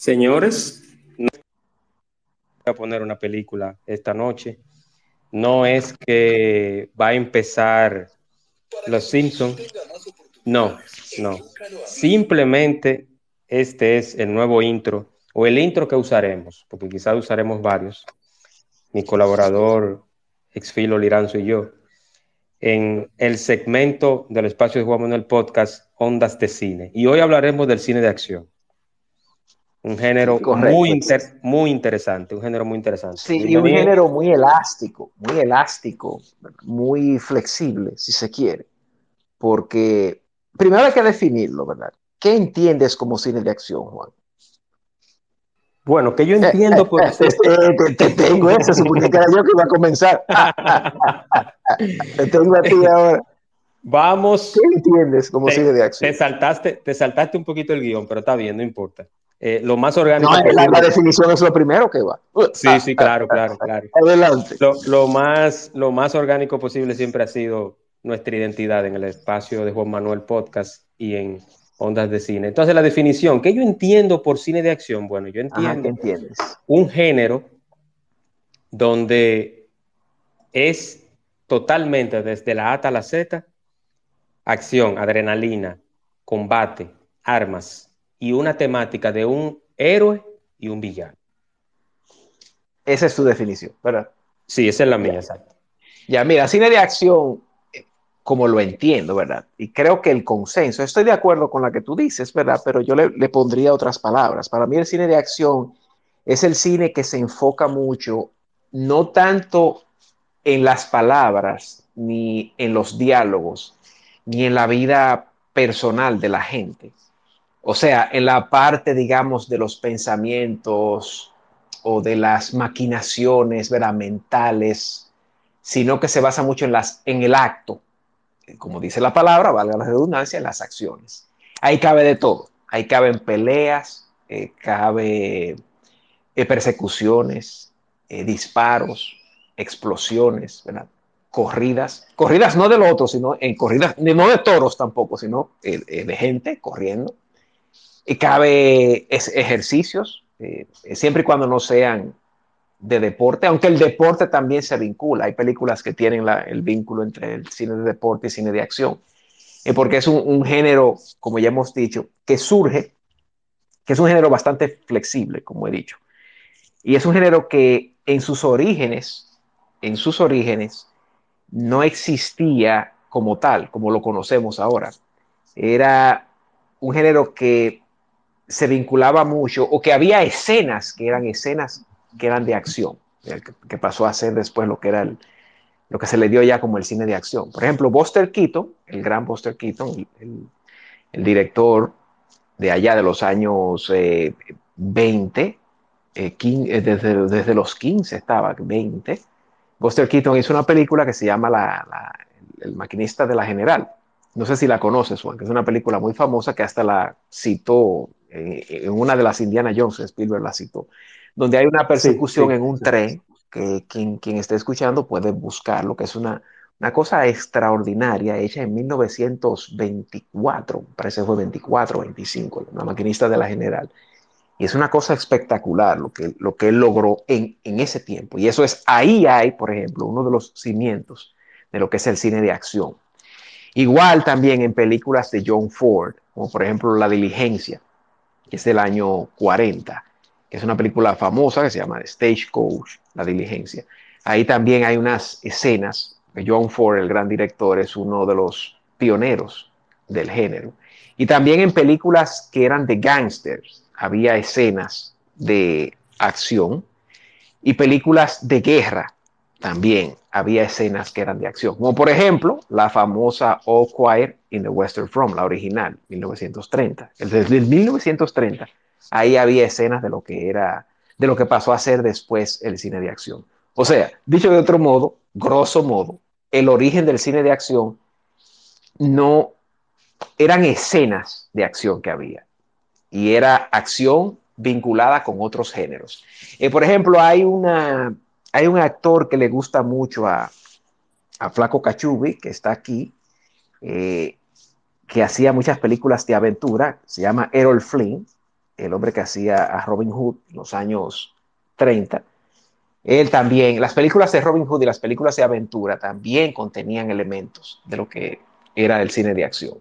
Señores, no voy a poner una película esta noche. No es que va a empezar Los Simpsons. No, no. Simplemente este es el nuevo intro o el intro que usaremos, porque quizás usaremos varios. Mi colaborador, Exfilo Liranzo y yo, en el segmento del espacio de Juan Manuel Podcast, Ondas de Cine. Y hoy hablaremos del cine de acción. Un género muy, muy interesante, un género muy interesante. Sí, y un género muy elástico, muy elástico, muy flexible, si se quiere. Porque primero hay que definirlo, ¿verdad? ¿Qué entiendes como cine de acción, Juan? Bueno, que yo entiendo por... te, tengo eso, supone que era yo que iba a comenzar. te tengo a ti ahora. Vamos. ¿Qué entiendes como cine de acción? Te saltaste, te saltaste un poquito el guion, pero está bien, no importa. Eh, lo más orgánico. No, la, definición es lo primero que va. Sí, sí, claro, claro, claro. Adelante. Lo, más, lo más orgánico posible siempre ha sido nuestra identidad en el espacio de Juan Manuel Podcast y en Ondas de Cine. Entonces, la definición, ¿qué yo entiendo por cine de acción? Bueno, yo entiendo un género donde es totalmente desde la A hasta la Z, acción, adrenalina, combate, armas, y una temática de un héroe y un villano. Esa es su definición, ¿verdad? Sí, esa es la mía, exacto. Ya, mira, cine de acción, eh, como lo entiendo, ¿verdad? Y creo que el consenso, estoy de acuerdo con la que tú dices, ¿verdad? Pero yo le, le pondría otras palabras. Para mí el cine de acción es el cine que se enfoca mucho, no tanto en las palabras, ni en los diálogos, ni en la vida personal de la gente, o sea, en la parte, digamos, de los pensamientos o de las maquinaciones mentales, sino que se basa mucho en, las, en el acto, como dice la palabra, valga la redundancia, en las acciones. Ahí cabe de todo. Ahí caben peleas, eh, cabe eh, persecuciones, eh, disparos, explosiones, corridas, corridas no del otro, sino en corridas, no de toros tampoco, sino de gente corriendo cabe ejercicios, eh, siempre y cuando no sean de deporte, aunque el deporte también se vincula. Hay películas que tienen el vínculo entre el cine de deporte y cine de acción, eh, porque es un, género, como ya hemos dicho, que surge, que es un género bastante flexible, como he dicho. Y es un género que en sus orígenes, en sus orígenes, no existía como tal, como lo conocemos ahora. Era un género que se vinculaba mucho o que había escenas que eran escenas que eran de acción, que, pasó a ser después lo que era el, lo que se le dio ya como el cine de acción. Por ejemplo, Buster Keaton, el gran Buster Keaton, el, director de allá de los años 20, eh, eh, eh, desde, desde, los 15 estaba, 20, Buster Keaton hizo una película que se llama la, El maquinista de la general. No sé si la conoces, Juan, que es una película muy famosa que hasta la citó en una de las Indiana Jones, Spielberg la citó, donde hay una persecución en un tren, que quien, quien esté escuchando puede buscarlo, que es una, una cosa extraordinaria hecha en 1924, parece que fue 24 25, la maquinista de la general. Y es una cosa espectacular lo que, lo que él logró en, en ese tiempo. Y eso es, ahí hay, por ejemplo, uno de los cimientos de lo que es el cine de acción. Igual también en películas de John Ford, como por ejemplo La Diligencia, que es del año 40, que es una película famosa que se llama Stagecoach, La Diligencia. Ahí también hay unas escenas. John Ford, el gran director, es uno de los pioneros del género. Y también en películas que eran de gangsters había escenas de acción y películas de guerra también había escenas que eran de acción. Como por ejemplo la famosa All Quiet in the Western Front, la original, 1930. Desde 1930 ahí había escenas de lo que era, de lo que pasó a ser después el cine de acción. O sea, dicho de otro modo, grosso modo, el origen del cine de acción no eran escenas de acción que había y era acción vinculada con otros géneros. Eh, por ejemplo, hay, una, hay un actor que le gusta mucho a, a Flaco Cachubi, que está aquí, eh, que hacía muchas películas de aventura, se llama Errol Flynn, el hombre que hacía a Robin Hood en los años 30. Él también, las películas de Robin Hood y las películas de aventura también contenían elementos de lo que era el cine de acción.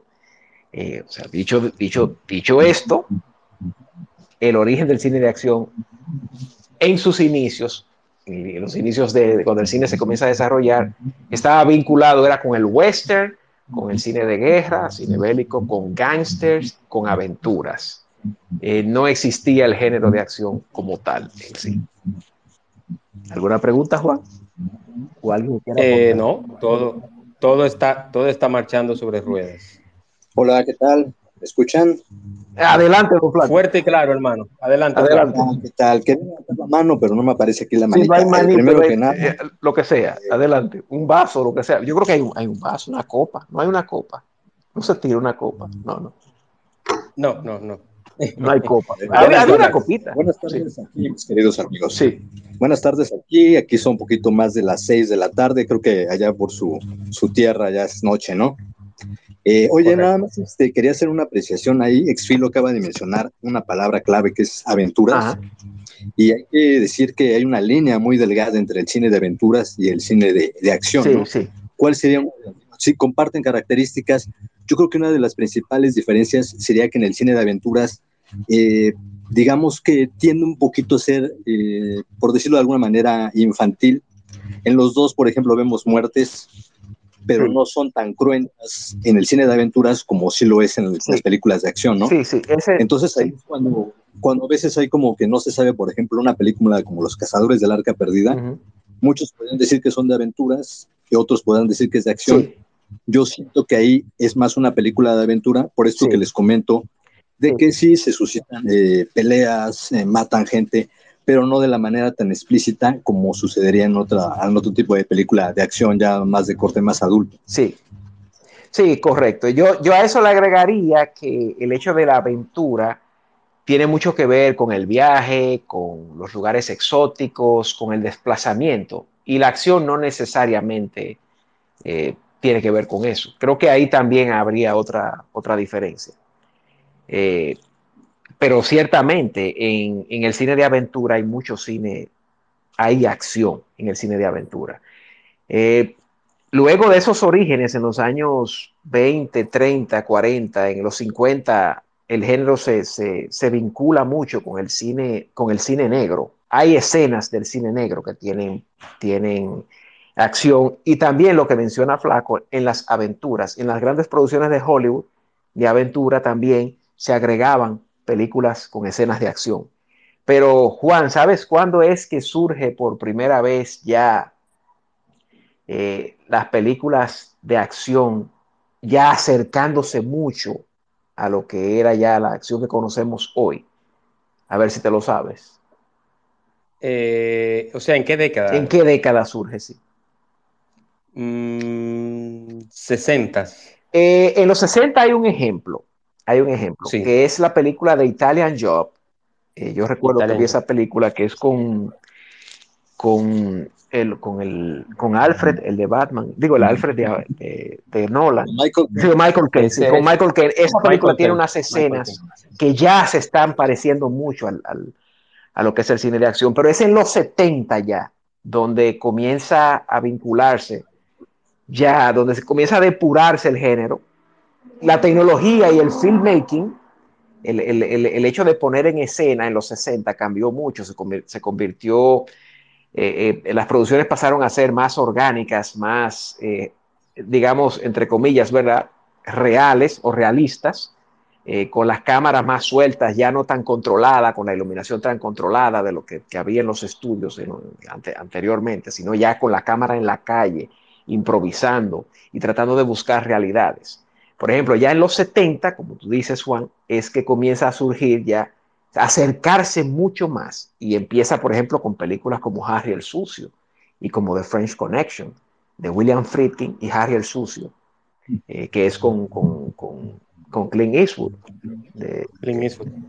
Eh, o sea, dicho, dicho, dicho esto, el origen del cine de acción en sus inicios, en los inicios de cuando el cine se comienza a desarrollar, estaba vinculado, era con el western, con el cine de guerra, cine bélico, con gangsters, con aventuras. Eh, no existía el género de acción como tal en sí. ¿Alguna pregunta, Juan? ¿O alguien eh, no, todo, todo, está, todo está marchando sobre ruedas. Hola, ¿qué tal? ¿Me escuchan? Adelante, don Fuerte y claro, hermano. Adelante. Adelante. ¿Qué tal? Que la mano, pero no me aparece aquí la manita. Sí, no hay manita, primero que nada. Eh, lo que sea, adelante. Un vaso, lo que sea. Yo creo que hay un, hay un vaso, una copa. No hay una copa. No se tira una copa. No, no. No, no, no. No hay copa. Hay, una copita. Buenas tardes aquí, mis queridos amigos. Sí. Buenas tardes aquí. Aquí son un poquito más de las seis de la tarde. Creo que allá por su, su tierra ya es noche, ¿no? Eh, oye, nada más este, quería hacer una apreciación ahí. Exfilo acaba de mencionar una palabra clave que es aventuras. Y hay que decir que hay una línea muy delgada entre el cine de aventuras y el cine de, de acción. Sí, ¿no? sí. ¿Cuál sería? Si comparten características, yo creo que una de las principales diferencias sería que en el cine de aventuras, eh, digamos que tiende un poquito a ser, eh, por decirlo de alguna manera, infantil. En los dos, por ejemplo, vemos muertes pero no son tan cruentas en el cine de aventuras como sí lo es en las películas de acción, ¿no? Sí, sí. Entonces ahí cuando, cuando a veces hay como que no se sabe, por ejemplo, una película como Los Cazadores del Arca Perdida, muchos pueden decir que son de aventuras, y otros pueden decir que es de acción. Yo siento que ahí es más una película de aventura, por esto que les comento, de que sí se suscitan eh, peleas, eh, matan gente, pero no de la manera tan explícita como sucedería en, otro tipo de película de acción ya más de corte más adulto. Sí, sí, correcto. Yo, yo a eso le agregaría que el hecho de la aventura tiene mucho que ver con el viaje, con los lugares exóticos, con el desplazamiento, y la acción no necesariamente eh, tiene que ver con eso. Creo que ahí también habría otra, otra diferencia. Eh, pero ciertamente en, el cine de aventura hay mucho cine, hay acción en el cine de aventura. Eh, luego de esos orígenes, en los años 20, 30, 40, en los 50, el género se, vincula mucho con el, cine, con el cine negro. Hay escenas del cine negro que tienen, tienen acción y también lo que menciona Flaco en las aventuras, en las grandes producciones de Hollywood de aventura también se agregaban películas con escenas de acción. Pero Juan, ¿sabes cuándo es que surge por primera vez ya eh, las películas de acción ya acercándose mucho a lo que era ya la acción que conocemos hoy? A ver si te lo sabes. Eh, o sea, ¿en qué década? ¿En qué década surge, sí? 60. Mm, eh, en los 60 hay un ejemplo hay un ejemplo, que es la película de Italian Job. Eh, yo recuerdo que vi esa película que es con, con, el, con, el, con Alfred, el de Batman, digo, el Alfred de, de, Nolan. Michael, Michael Caine, con Michael Caine. Esa película tiene unas escenas que ya se están pareciendo mucho al, al, a lo que es el cine de acción, pero es en los 70 ya, donde comienza a vincularse, ya, donde se comienza a depurarse el género la tecnología y el filmmaking, el, hecho de poner en escena en los 60 cambió mucho, se, convirtió eh, eh, las producciones pasaron a ser más orgánicas, más, eh, digamos, entre comillas, ¿verdad? Reales o realistas, con las cámaras más sueltas, ya no tan controladas, con la iluminación tan controlada de lo que, había en los estudios anteriormente, sino ya con la cámara en la calle, improvisando y tratando de buscar realidades. Por ejemplo, ya en los 70, como tú dices, Juan, es que comienza a surgir ya acercarse mucho más. Y empieza, por ejemplo, con películas como Harry el Sucio y como The French Connection de William Friedkin y Harry el Sucio, eh, que es con, con, con, con Clint Eastwood, de,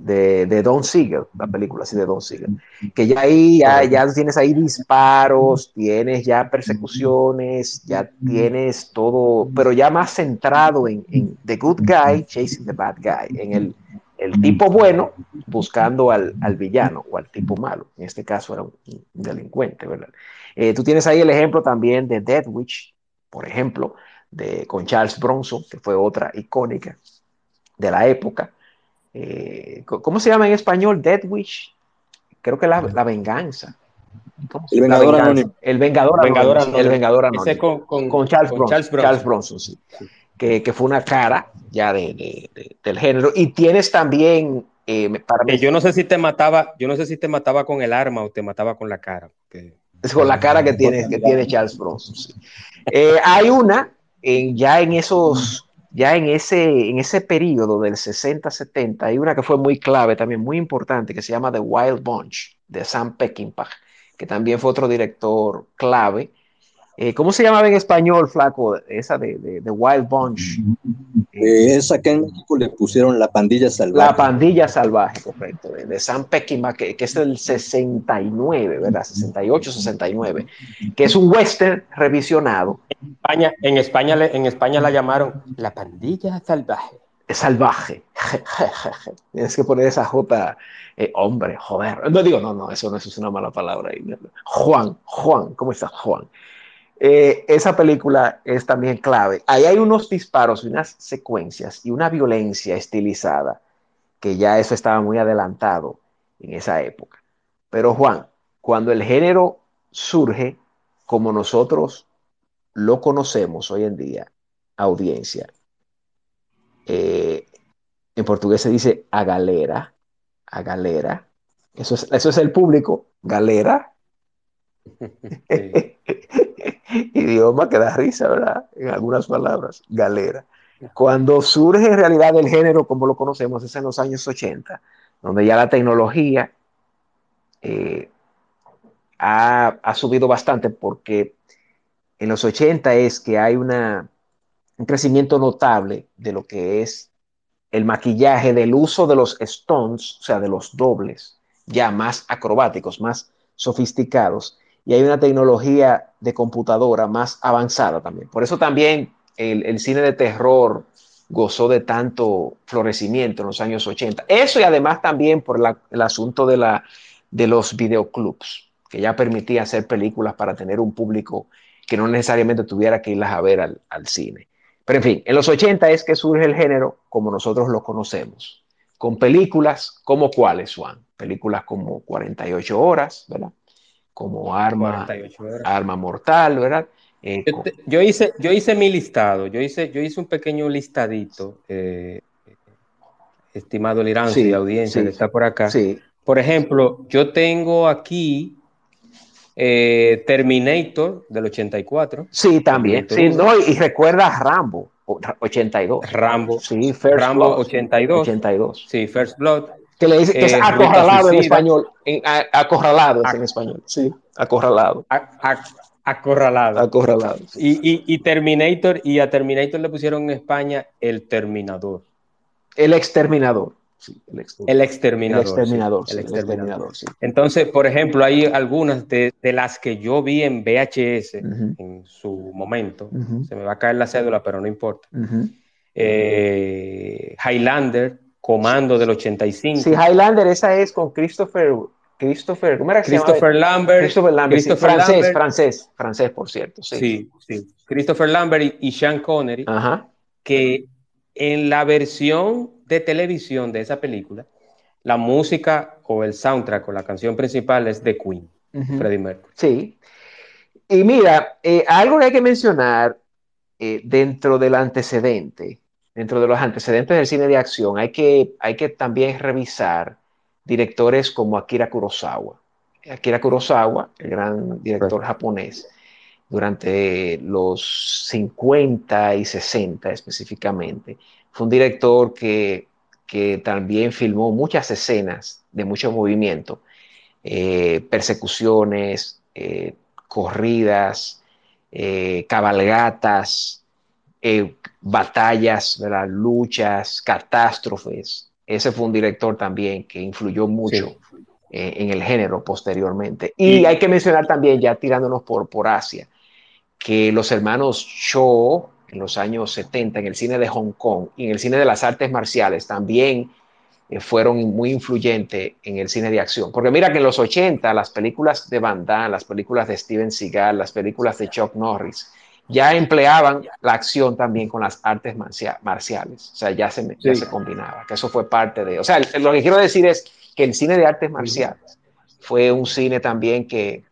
De, de, Don Siegel, la película así de Don Siegel, que ya ahí ya, ya, tienes ahí disparos, tienes ya persecuciones, ya tienes todo, pero ya más centrado en, en The Good Guy chasing the Bad Guy, en el el tipo bueno buscando al, villano o al tipo malo. En este caso era un, delincuente, ¿verdad? Eh, tú tienes ahí el ejemplo también de Dead Witch, por ejemplo, de, con Charles Bronson, que fue otra icónica de la época. Eh, ¿Cómo se llama en español? Dead Witch. Creo que la, la venganza. El Vengador Anónimo. El Vengador Anónimo. El Vengador Anónimo. Con, Charles, Bronson, Charles Bronson. sí que, fue una cara ya de, del género. Y tienes también... Eh, para que yo no sé si te mataba, yo no sé si te mataba con el arma o te mataba con la cara. Es con la cara que tiene, que tiene Charles Bronson. Eh, hay una, en, ya en esos, ya en ese, en ese periodo del 60-70, hay una que fue muy clave, también muy importante, que se llama The Wild Bunch, de Sam Peckinpah, que también fue otro director clave eh, ¿Cómo se llamaba en español, flaco? Esa de, de, Wild Bunch. Eh, esa que en México le pusieron La Pandilla Salvaje. La Pandilla Salvaje, correcto. De, Sam Peckinpah, que, que, es del 69, ¿verdad? 68, 69. Que es un western revisionado. En España, en España, en España la llamaron La Pandilla Salvaje. Salvaje. Tienes que poner esa J, eh, hombre, joder. No digo, no, no, eso no es una mala palabra. Juan, Juan, ¿cómo estás, Juan? Eh, esa película es también clave. Ahí hay unos disparos y unas secuencias y una violencia estilizada, que ya eso estaba muy adelantado en esa época. Pero Juan, cuando el género surge como nosotros lo conocemos hoy en día, audiencia, eh, en portugués se dice a galera, a galera, eso es, eso es el público, galera. idioma que da risa, ¿verdad? En algunas palabras, galera. Cuando surge en realidad el género como lo conocemos es en los años 80, donde ya la tecnología eh, ha, subido bastante porque en los 80 es que hay una, un crecimiento notable de lo que es el maquillaje, del uso de los stones, o sea, de los dobles, ya más acrobáticos, más sofisticados, y hay una tecnología de computadora más avanzada también. Por eso también el, cine de terror gozó de tanto florecimiento en los años 80. Eso y además también por el asunto de, la, de los videoclubs, que ya permitía hacer películas para tener un público que no necesariamente tuviera que irlas a ver al, al cine. Pero en fin, en los 80 es que surge el género como nosotros lo conocemos, con películas como cuáles, Juan, películas como 48 horas, ¿verdad? Como arma, arma mortal, ¿verdad? Eh, yo, hice, yo hice mi listado, yo hice, yo hice un pequeño listadito, eh, estimado Liranzo y audiencia que está por acá. Por ejemplo, yo tengo aquí eh, Terminator del 84. Sí, también. Sí, no, y, recuerda Rambo, 82. Rambo. Sí, First Rambo 82. 82. Sí, First Blood que le dice que es eh, acorralado en español, acorralado es en español, sí, acorralado. acorralado. Acorralado. Y, Terminator, y a Terminator le pusieron en España el Terminador. El exterminador. Sí, el, exterminador. El exterminador. sí. Entonces, por ejemplo, hay algunas de, las que yo vi en VHS en su momento. Se me va a caer la cédula, pero no importa. Eh, Highlander, Comando del 85. Sí, Highlander, esa es con Christopher. Christopher, ¿cómo era que Christopher Lambert. Christopher Lambert. francés, francés, francés, por cierto. Sí, sí. Christopher Lambert y, Sean Connery. Ajá. Que en la versión de televisión de esa película, la música o el soundtrack o la canción principal es de Queen. Freddie Mercury. Sí. Y mira, eh, algo que hay que mencionar eh, dentro del antecedente, dentro de los antecedentes del cine de acción, hay que, hay que también revisar directores como Akira Kurosawa. Akira Kurosawa, el gran director japonés, durante los 50 y 60 específicamente, fue un director que, que también filmó muchas escenas de mucho movimiento, eh, persecuciones, eh, corridas, eh, cabalgatas, batallas, ¿verdad? luchas, catástrofes. Ese fue un director también que influyó mucho en el género posteriormente. Y, hay que mencionar también, ya tirándonos por, por Asia, que los hermanos Shaw en los años 70 en el cine de Hong Kong y en el cine de las artes marciales también eh, fueron muy influyentes en el cine de acción. Porque mira que en los 80 las películas de Van Damme, las películas de Steven Seagal, las películas de Chuck Norris, ya empleaban la acción también con las artes marciales. O sea, ya se, ya se combinaba, que eso fue parte de... O sea, lo que quiero decir es que el cine de artes marciales fue un cine también que,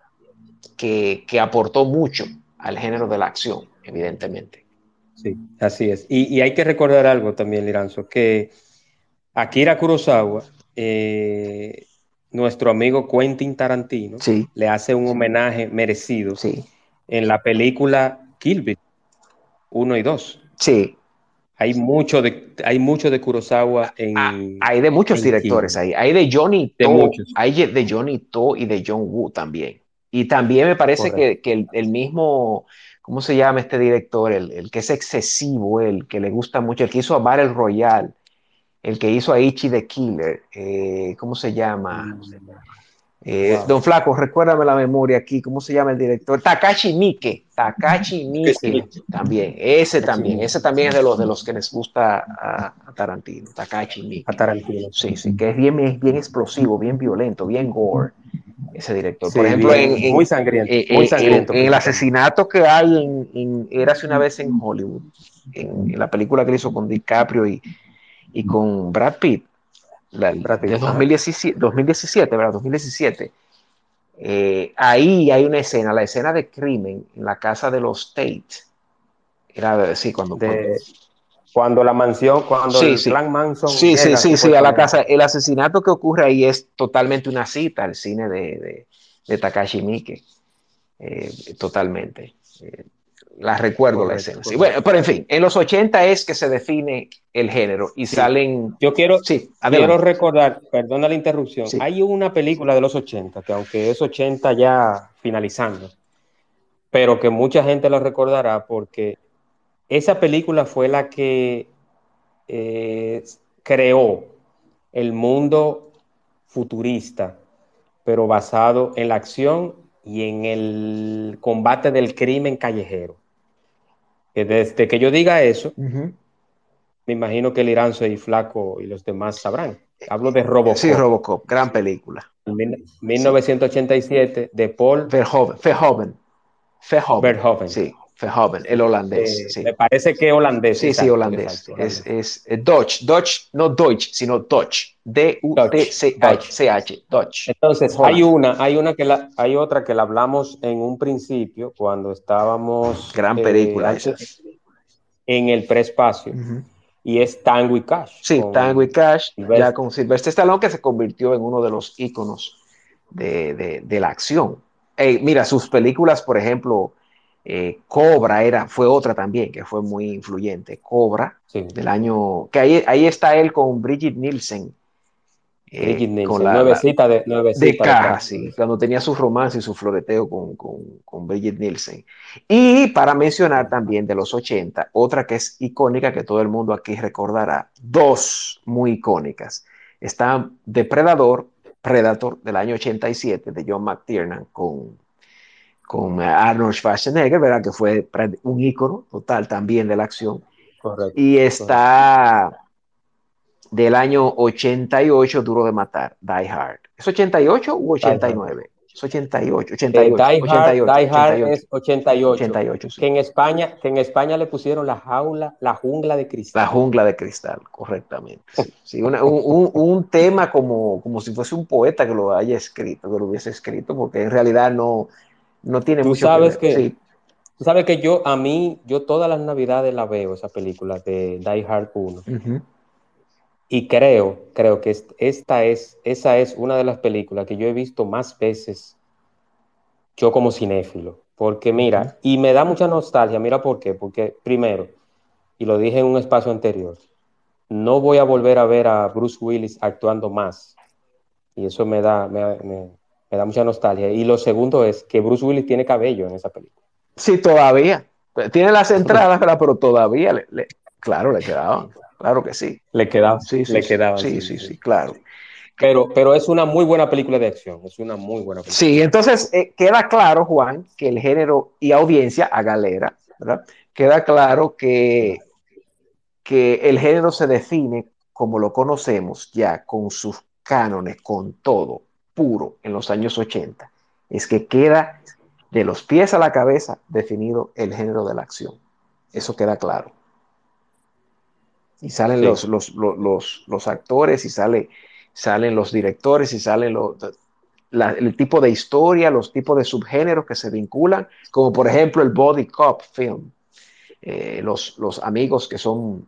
que, que aportó mucho al género de la acción, evidentemente. Sí, así es. Y, hay que recordar algo también, Liranzo, que Akira Kurosawa, eh, nuestro amigo Quentin Tarantino, le hace un homenaje merecido en la película Kill Bill 1 y 2. Sí. Hay mucho de, hay mucho de Kurosawa en. Ah, hay de muchos directores ahí. Hay de Johnny To, hay de Johnny To y de John Woo también. Y también me parece que, el, mismo, ¿cómo se llama este director? El, que es excesivo, el que le gusta mucho, el que hizo a Battle Royale, el que hizo a Ichi the Killer, eh, ¿cómo se llama? Mm, eh, don Flaco, recuérdame la memoria aquí, ¿cómo se llama el director? Takashi Miike, Takashi Miike también, ese también, ese también es de los, de los que les gusta a, Tarantino, Takashi Miike. A Tarantino. Sí, sí, que es bien, bien explosivo, bien violento, bien gore ese director. Por ejemplo, en, muy sangriento, eh, En, el asesinato que hay en, Érase una vez en Hollywood, en, la película que hizo con DiCaprio y, y con Brad Pitt, la, de 2017, 2017, ¿verdad? 2017. Eh, ahí hay una escena, la escena de crimen en la casa de los Tate. Era, sí, cuando, cuando la mansión, cuando el plan Manson. Sí, sí, sí, sí, a la casa. El asesinato que ocurre ahí es totalmente una cita al cine de, de, Takashi Miike. Eh, totalmente. Eh, la recuerdo la escena. Bueno, pero en fin, en los 80 es que se define el género y salen. Yo quiero, sí, quiero recordar, perdona la interrupción, hay una película de los 80 que, aunque es 80 ya finalizando, pero que mucha gente lo recordará porque esa película fue la que eh, creó el mundo futurista, pero basado en la acción y en el combate del crimen callejero. Que desde que yo diga eso, me imagino que el Iranzo y Flaco y los demás sabrán. Hablo de Robocop. Sí, Robocop, gran película. 1987 de Paul Verhoeven. Verhoeven. Verhoeven. Sí. Verhoeven, el holandés. Me parece que holandés. Sí, sí, holandés. es, es eh, Dutch, Dutch, no Deutsch, sino Dutch. D-U-T-C-H, Dutch. Entonces, hay una, hay una que la, hay otra que la hablamos en un principio, cuando estábamos. Gran película eh, En el prespacio. Y es Tango y Cash. Sí, Tango y Cash, ya con Sylvester Stallone, que se convirtió en uno de los íconos de, de, de la acción. mira, sus películas, por ejemplo, eh, Cobra era, fue otra también que fue muy influyente. Cobra, del año. que ahí, ahí está él con Bridget Nielsen. Eh, Bridget Nielsen, con la, nuevecita de, de caja, sí, cuando tenía su romance y su floreteo con, con, con, Bridget Nielsen. Y para mencionar también de los 80, otra que es icónica que todo el mundo aquí recordará, dos muy icónicas. Está Depredador, Predator del año 87 de John McTiernan con con Arnold Schwarzenegger, ¿verdad? Que fue un ícono total también de la acción. Correcto, y está del año 88, Duro de Matar, Die Hard. ¿Es 88 u 89? Es 88, 88, Die, 88, Hard, Die Hard 88, es 88. 88, sí. Que en España, que en España le pusieron la jaula, la jungla de cristal. La jungla de cristal, correctamente. Sí, sí, una- un, un- un tema como, como si fuese un poeta que lo haya escrito, que lo hubiese escrito, porque en realidad no, no tiene Tú mucho sabes que ver. que- Sí, Tú sabes que yo, a mí, yo todas las navidades la veo, esa película de Die Hard 1. ujú. Y creo, creo que est- esta es, esa es una de las películas que yo he visto más veces yo como cinéfilo. Porque mira, y me da mucha nostalgia, mira por qué. Porque primero, y lo dije en un espacio anterior, no voy a volver a ver a Bruce Willis actuando más. Y eso me da, me, me- me da mucha nostalgia. Y lo segundo es que Bruce Willis tiene cabello en esa película. Sí, todavía. Tiene las entradas, pero todavía, le, le- claro, le quedaban. Claro que sí. Le quedaba, Sí, sí, le sí. quedaba. sí, sí, sí, claro. Pero, pero es una muy buena película de acción. Es una muy buena película. Sí, entonces eh, queda claro, Juan, que el género y audiencia a galera, ¿verdad? Queda claro que, que el género se define como lo conocemos ya, con sus cánones, con todo, puro, en los años 80. Es que queda de los pies a la cabeza definido el género de la acción. Eso queda claro. Y salen Sí. los, los, los, los, actores y sale, salen los directores y salen los, la- el tipo de historia, los tipos de subgéneros que se vinculan, como por ejemplo el body cop film, eh, los, los amigos que son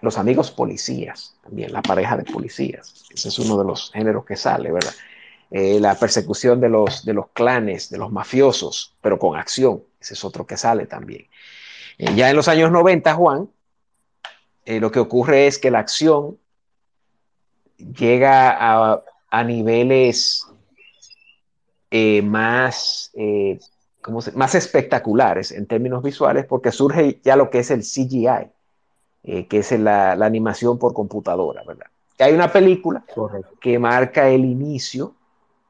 los amigos policías, también la pareja de policías, ese es uno de los géneros que sale, ¿verdad? Eh, la persecución de los, de los clanes, de los mafiosos, pero con acción, ese es otro que sale también. Eh, ya en los años 90, Juan, eh, lo que ocurre es que la acción llega a, a niveles más, ¿cómo se- más espectaculares en términos visuales, porque surge ya lo que es el CGI, que es la, la animación por computadora, ¿verdad? Hay una película Correcto. que marca el inicio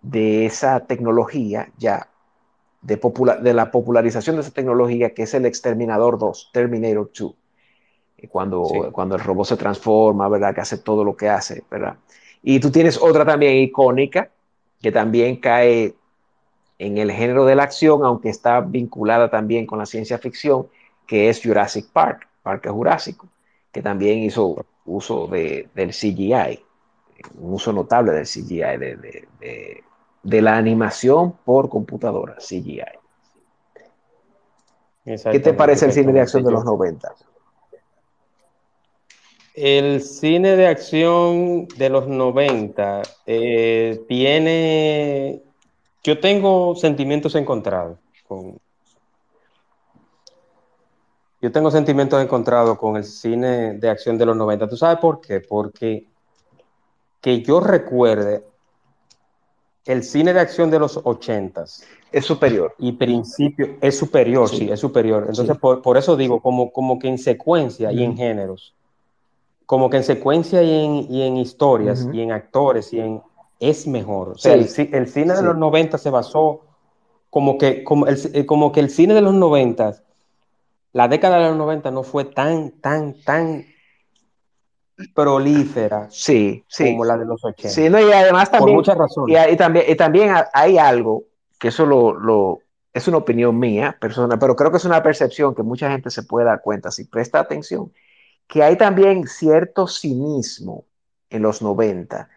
de esa tecnología ya, de, popula- de la popularización de esa tecnología, que es el Exterminador 2, Terminator 2, eh, cuando, Sí. cuando el robot se transforma, ¿verdad? Que hace todo lo que hace, ¿verdad? Y tú tienes otra también icónica, que también cae en el género de la acción, aunque está vinculada también con la ciencia ficción, que es Jurassic Park, Parque Jurásico, que también hizo uso de, del CGI, un uso notable del CGI, de, de- de- de la animación por computadora, CGI. ¿Qué te parece el cine de acción de los 90? El cine de acción de los 90 eh, tiene... Yo tengo sentimientos encontrados con... Yo tengo sentimientos encontrados con el cine de acción de los 90. ¿Tú sabes por qué? Porque que yo recuerde el cine de acción de los 80s Es superior. y principio es superior, sí, Sí. es superior. Entonces, Sí. por, por eso digo, como, como que en secuencia y en géneros, como que en secuencia y en, y en historias y en actores y en es mejor. O sea, Sí. el, el cine de los 90 se basó como que, como, el, eh, como que el cine de los 90, la década de los 90 no fue tan, tan, tan prolífera Sí, sí. como la de los 80. Sí, no, y además por también, muchas y, razones. y también, y también ha- hay algo que eso lo, lo- es una opinión mía, personal, pero creo que es una percepción que mucha gente se puede dar cuenta si presta atención, que hay también cierto cinismo en los 90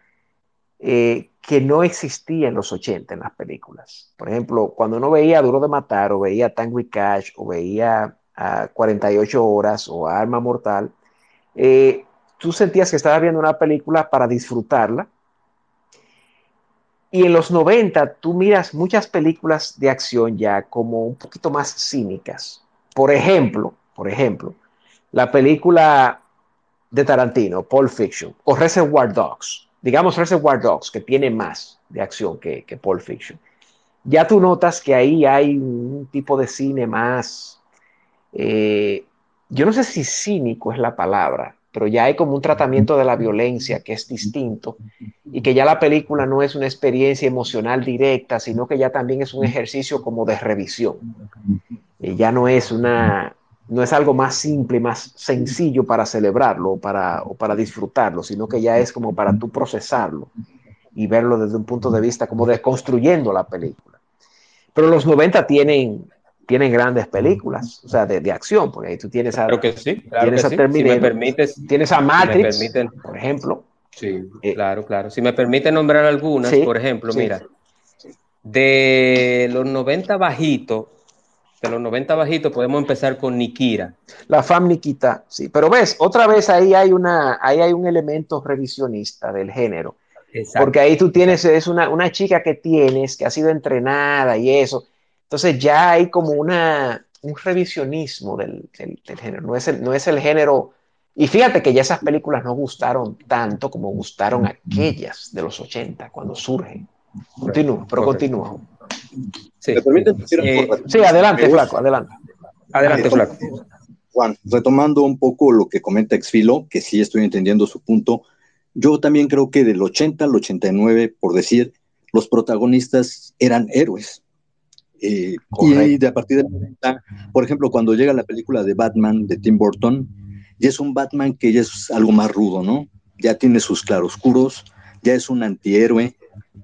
eh, que no existía en los 80 en las películas. Por ejemplo, cuando uno veía Duro de Matar o veía Tango y Cash o veía a 48 horas o a Arma Mortal, eh, tú sentías que estabas viendo una película para disfrutarla. Y en los 90 tú miras muchas películas de acción ya como un poquito más cínicas. Por ejemplo, por ejemplo, la película de Tarantino, Pulp Fiction, o Reservoir Dogs, digamos Reservoir Dogs, que tiene más de acción que, que Pulp Fiction. Ya tú notas que ahí hay un tipo de cine más, eh, yo no sé si cínico es la palabra, pero ya hay como un tratamiento de la violencia que es distinto y que ya la película no es una experiencia emocional directa, sino que ya también es un ejercicio como de revisión. Y ya no es una, no es algo más simple, más sencillo para celebrarlo o para, o para disfrutarlo, sino que ya es como para tú procesarlo y verlo desde un punto de vista como desconstruyendo la película. Pero los 90 tienen, tienen grandes películas, o sea, de, de acción, porque ahí tú tienes a, Claro que sí, claro tienes que a sí. Terminator, Si me permites, tienes a Matrix, permiten. por ejemplo. Sí, Eh, claro, claro. Si me permite nombrar algunas, sí, por ejemplo, sí. mira, de los 90 bajitos, de los 90 bajitos podemos empezar con Nikira. La Fam Nikita, sí. Pero ves, otra vez ahí hay, una, ahí hay un elemento revisionista del género. Exacto. Porque ahí tú tienes, es una, una chica que tienes, que ha sido entrenada y eso. Entonces ya hay como una, un revisionismo del, del- del género. No es, el, no es el género. Y fíjate que ya esas películas no gustaron tanto como gustaron aquellas de los 80 cuando surgen. Continúa, pero Correcto. continúa. Sí, ¿Me permiten sí. decir Eh? Sí, adelante, Flaco, adelante. adelante, Flaco. Juan, retomando un poco lo que comenta Exfilo, que sí estoy entendiendo su punto, yo también creo que del 80 al 89, por decir, los protagonistas eran héroes. Eh, y de a partir del 90, por ejemplo, cuando llega la película de Batman de Tim Burton, ya es un Batman que ya es algo más rudo, ¿no? Ya tiene sus claroscuros, ya es un antihéroe,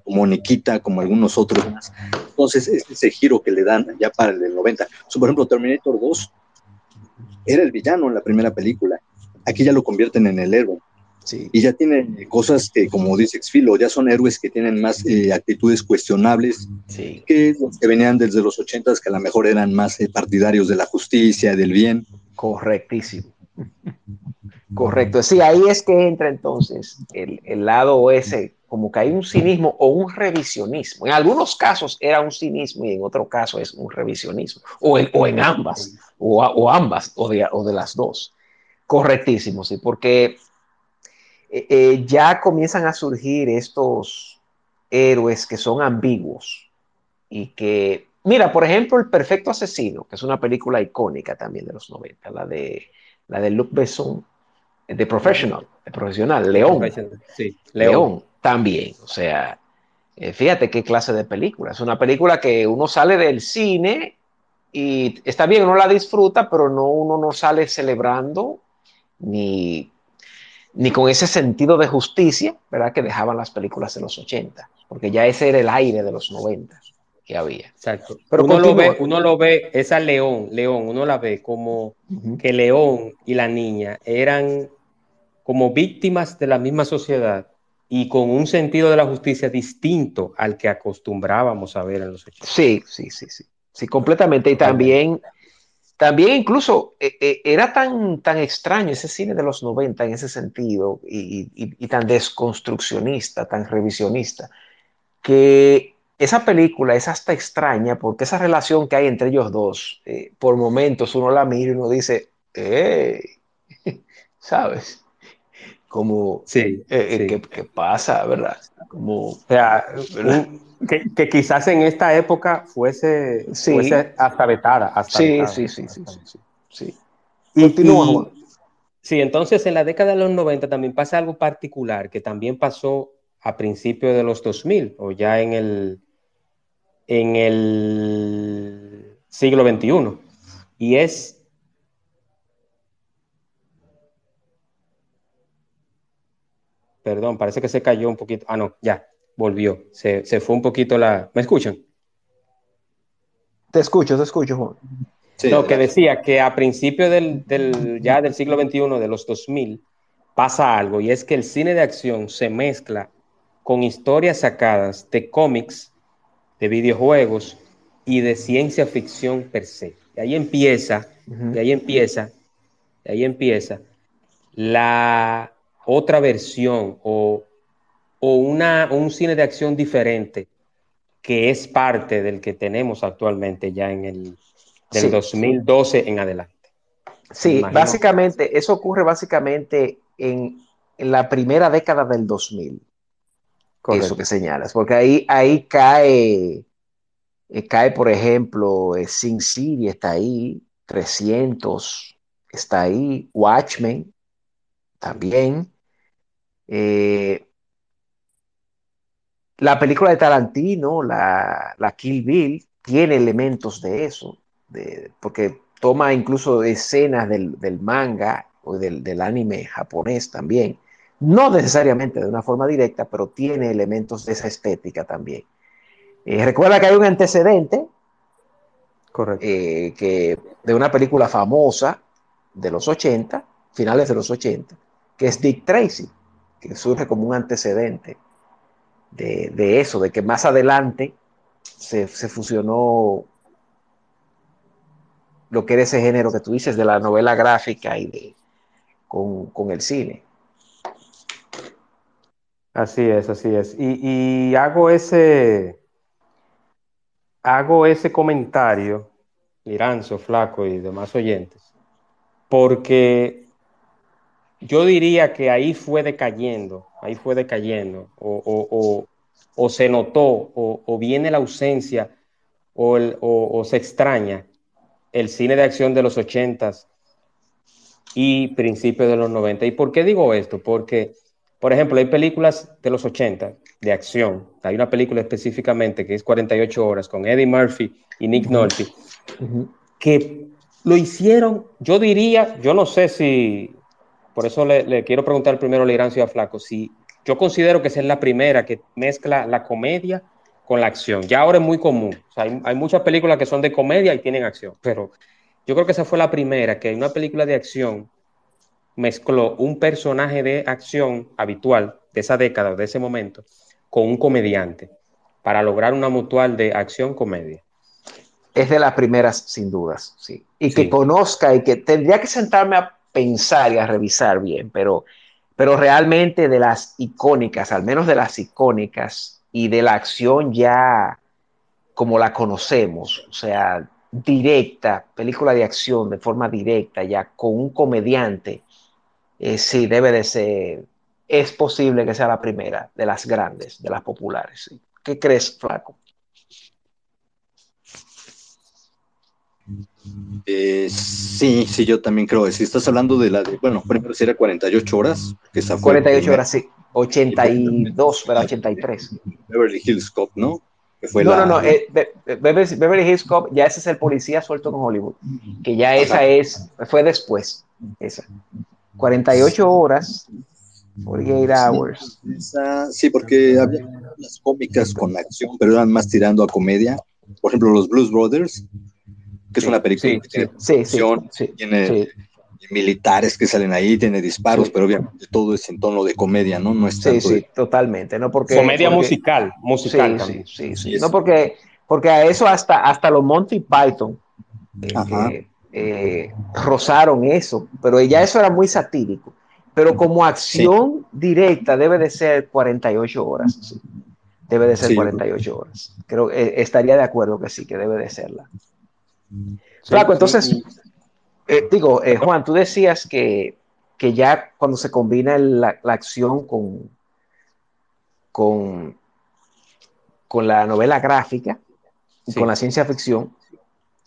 como Nikita, como algunos otros más. Entonces, es ese giro que le dan ya para el del 90. So, por ejemplo, Terminator 2 era el villano en la primera película. Aquí ya lo convierten en el héroe. Sí. Y ya tiene cosas que, como dice Exfilo, ya son héroes que tienen más eh, actitudes cuestionables Sí. que los que venían desde los 80 que a lo mejor eran más eh, partidarios de la justicia, del bien. Correctísimo. Correcto. Sí, ahí es que entra entonces el, el lado ese, como que hay un cinismo o un revisionismo. En algunos casos era un cinismo y en otro caso es un revisionismo. O en, o en ambas, o, o ambas, o de, o de las dos. Correctísimo, sí, porque eh, eh, ya comienzan a surgir estos héroes que son ambiguos y que, mira, por ejemplo, El Perfecto Asesino, que es una película icónica también de los 90, la de, la de Luc Besson, de Professional, de profesional, León, Sí, León, León. también, o sea, eh, fíjate qué clase de película, es una película que uno sale del cine y está bien, uno la disfruta, pero no, uno no sale celebrando ni, ni con ese sentido de justicia, ¿verdad? Que dejaban las películas de los 80, porque ya ese era el aire de los 90 que había. Exacto. Pero uno, lo ve, uno lo ve, esa León, León, uno la ve como que León y la niña eran como víctimas de la misma sociedad y con un sentido de la justicia distinto al que acostumbrábamos a ver en los 80. Sí, sí, sí, sí, sí, completamente. Y también, también incluso eh, eh, era tan, tan extraño ese cine de los 90 en ese sentido y, tan desconstruccionista, tan revisionista, que esa película es hasta extraña porque esa relación que hay entre ellos dos, eh, por momentos uno la mira y uno dice, "Ey", ¿sabes? Como, Sí, eh, eh, sí. ¿qué, qué pasa, verdad? Como, O sea, un- que, que quizás en esta época fuese, Sí. fuese hasta vetada. Hasta sí, vetada. sí, sí, sí, sí, sí, sí. Y- Continúa, Juan. Sí, entonces en la década de los 90 también pasa algo particular que también pasó a principios de los 2000 o ya en el, en el siglo XXI. Y es Perdón, parece que se cayó un poquito. Ah, no, ya, volvió. Se, se fue un poquito la... ¿Me escuchan? Te escucho, te escucho, Juan. Sí, No, que decía que a principios del, del- ya del siglo XXI, de los 2000, pasa algo y es que el cine de acción se mezcla con historias sacadas de cómics, de videojuegos y de ciencia ficción per se. Y ahí empieza, y ahí empieza, y ahí empieza la otra versión o, o una, un cine de acción diferente que es parte del que tenemos actualmente ya en el del Sí. 2012 en adelante. Sí, básicamente, eso ocurre básicamente en, en la primera década del 2000, eso que señalas, porque ahí, ahí cae, eh, cae, por ejemplo, eh, Sin City está ahí, 300 está ahí, Watchmen también. Eh, la película de Tarantino, la, la Kill Bill, tiene elementos de eso, de- porque toma incluso escenas del, del manga o del, del anime japonés también. no necesariamente de una forma directa, pero tiene elementos de esa estética también. Eh, recuerda que hay un antecedente Correcto. eh, que, de una película famosa de los 80, finales de los 80, que es Dick Tracy, que surge como un antecedente de, de eso, de que más adelante se, se, fusionó lo que era ese género que tú dices de la novela gráfica y de, con, con el cine. Así es, así es. Y, y, hago ese hago ese comentario, Liranzo, Flaco y demás oyentes, porque yo diría que ahí fue decayendo, ahí fue decayendo, o, o, o, o se notó, o, viene la ausencia, o, el, o, se extraña el cine de acción de los ochentas y principios de los 90. ¿Y por qué digo esto? Porque, por ejemplo, hay películas de los 80 de acción. Hay una película específicamente que es 48 horas con Eddie Murphy y Nick Nolte, uh -huh. que lo hicieron, yo diría, yo no sé si, por eso le, le quiero preguntar primero a Lirancio y a Flaco, si yo considero que esa es la primera que mezcla la comedia con la acción. Ya ahora es muy común. O sea, hay, hay, muchas películas que son de comedia y tienen acción, pero yo creo que esa fue la primera que en una película de acción mezcló un personaje de acción habitual de esa década, de ese momento, con un comediante para lograr una mutual de acción-comedia. Es de las primeras, sin dudas, sí. Y que conozca y que tendría que sentarme a pensar y a revisar bien, pero, pero realmente de las icónicas, al menos de las icónicas y de la acción ya como la conocemos, o sea, directa, película de acción de forma directa, ya con un comediante, eh, sí, debe de ser, es posible que sea la primera de las grandes, de las populares. ¿Qué crees, Flaco? Eh, sí, sí, yo también creo. Si estás hablando de la de, bueno, primero sería 48 horas. Que esa 48 horas, sí. 82, pero 83. Beverly Hills Cop, ¿no? Que fue no, la... no, no, eh, Beverly, Beverly Hills Cop, ya ese es el policía suelto con Hollywood. Que ya esa es, fue después. Esa. 48 horas. 48 hours. Esa, sí, porque había las cómicas con acción, pero eran más tirando a comedia. Por ejemplo, los Blues Brothers, que es una película sí, que tiene sí, acción, sí, tiene militares que salen ahí, tiene disparos, pero obviamente todo es en tono de comedia, ¿no? No es sí, sí, de... totalmente, ¿no? Porque, comedia porque... musical, musical sí, sí, sí, No porque, porque a eso hasta, hasta los Monty Python eh, eh, rozaron eso, pero ya eso era muy satírico. Pero como acción directa debe de ser 48 horas. Debe de ser 48 horas. Creo que eh, estaría de acuerdo que sí, que debe de serla. Flaco, entonces, eh, digo, eh, Juan, tú decías que, que ya cuando se combina la, la acción con, con, con, la novela gráfica y sí. con la ciencia ficción,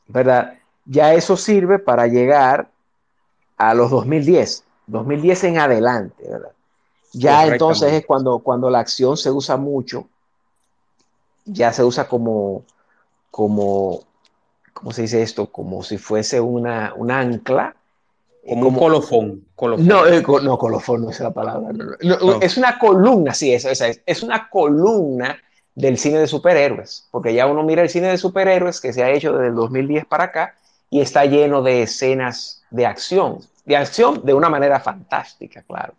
¿verdad? Ya eso sirve para llegar a los 2010, 2010 en adelante, ¿verdad? Ya entonces es cuando, cuando la acción se usa mucho, ya se usa como, como ¿cómo se dice esto? Como si fuese una, un ancla. Como, como, un colofón. colofón. No, eh, no, colofón no es la palabra. No, no, no. Es una columna, sí, es, es, es una columna del cine de superhéroes, porque ya uno mira el cine de superhéroes que se ha hecho desde el 2010 para acá y está lleno de escenas de acción, de acción de una manera fantástica, claro.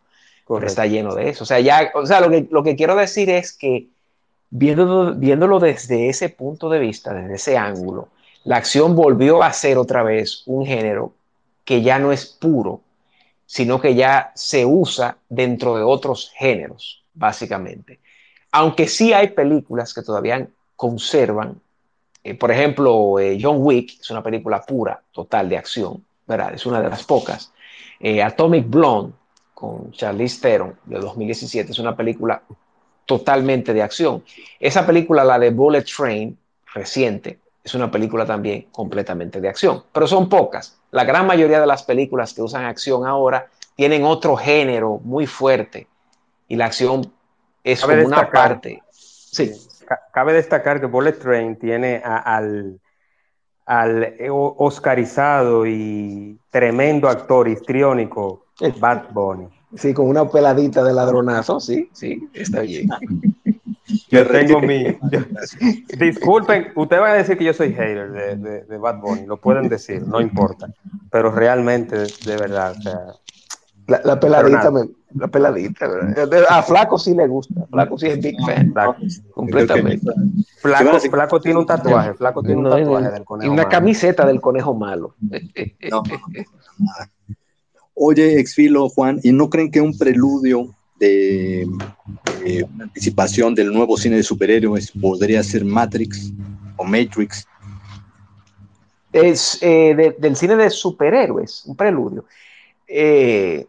Pero está lleno de eso. O sea, ya, o sea, lo que, lo que quiero decir es que viéndolo, viéndolo desde ese punto de vista, desde ese ángulo, la acción volvió a ser otra vez un género que ya no es puro, sino que ya se usa dentro de otros géneros, básicamente. Aunque sí hay películas que todavía conservan, eh, por ejemplo, eh, John Wick es una película pura, total, de acción, ¿verdad? Es una de las pocas. Eh, Atomic Blonde, con Charlize Theron, de 2017, es una película totalmente de acción. Esa película, la de Bullet Train, reciente, es una película también completamente de acción, pero son pocas. La gran mayoría de las películas que usan acción ahora tienen otro género muy fuerte y la acción es cabe como destacar, una parte. Sí. Cabe destacar que Bullet Train tiene a, al, al oscarizado y tremendo actor histriónico Bad Bunny. Sí, con una peladita de ladronazo, sí, sí, está bien. Yo tengo mi. disculpen, ustedes van a decir que yo soy hater de, de, Bad Bunny, lo pueden decir, no importa. Pero realmente, de verdad, o sea. La, peladita, la peladita, A Flaco sí le gusta. Flaco sí es big fan. completamente. Flaco, Flaco, tiene un tatuaje. Flaco tiene un tatuaje del conejo. Y una camiseta del conejo malo. Oye, Exfilo, Juan, ¿y no creen que un preludio de, una anticipación del nuevo cine de superhéroes podría ser Matrix o Matrix? Es eh, del cine de superhéroes, un preludio. Eh,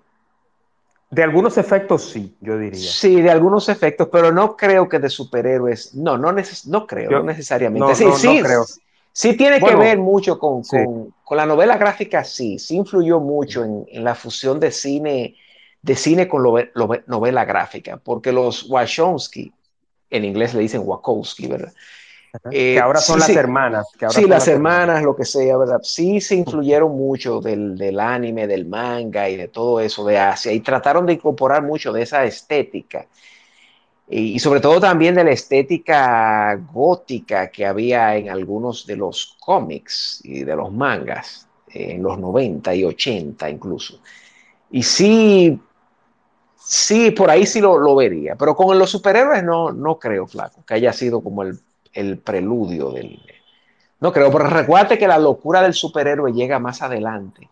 de algunos efectos sí, yo diría. Sí, de algunos efectos, pero no creo que de superhéroes. No, no, no creo, no necesariamente. sí, sí, creo. Sí tiene que ver mucho con, con, la novela gráfica, sí, sí influyó mucho en, en la fusión de cine, de cine con novela gráfica, porque los Wachowski, en inglés le dicen Wachowski, ¿verdad? que ahora son las hermanas. sí, las, hermanas, lo que sea, ¿verdad? Sí se influyeron mucho del, del, anime, del manga y de todo eso de Asia y trataron de incorporar mucho de esa estética y, sobre todo también de la estética gótica que había en algunos de los cómics y de los mangas eh, en los 90 y 80 incluso. Y sí, sí, por ahí sí lo, lo vería, pero con los superhéroes no, no creo, flaco, que haya sido como el, el preludio del... No creo, pero recuerde que la locura del superhéroe llega más adelante.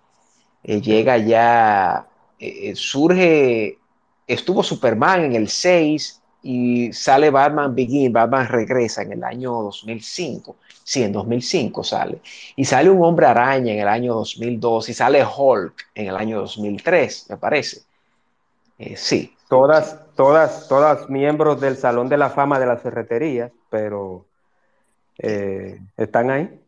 Eh, llega ya, eh, surge, estuvo Superman en el 6 y sale Batman Begin, Batman regresa en el año 2005, sí, en 2005 sale, y sale un hombre araña en el año 2002 y sale Hulk en el año 2003, me parece. Eh, sí. Todas, todas, todas miembros del Salón de la Fama de las Ferreterías, pero eh, están ahí.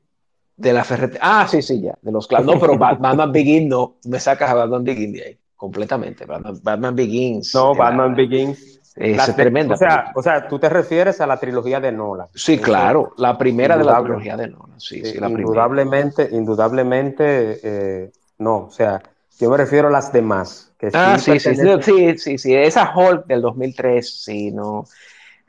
De la ferretería. Ah, sí, sí, ya. De los No, pero Batman Begin no. Me sacas a Batman Begin de ahí. Completamente. Batman, Begins. No, Batman Begins es tremenda. O sea, o sea, tú te refieres a la trilogía de Nolan. Sí, claro, la primera de la trilogía de Nolan. Sí, sí, la indudablemente, indudablemente, eh, no. O sea, yo me refiero a las demás. Que ah, sí, sí, sí, sí, sí, esa Hulk del 2003, sí, no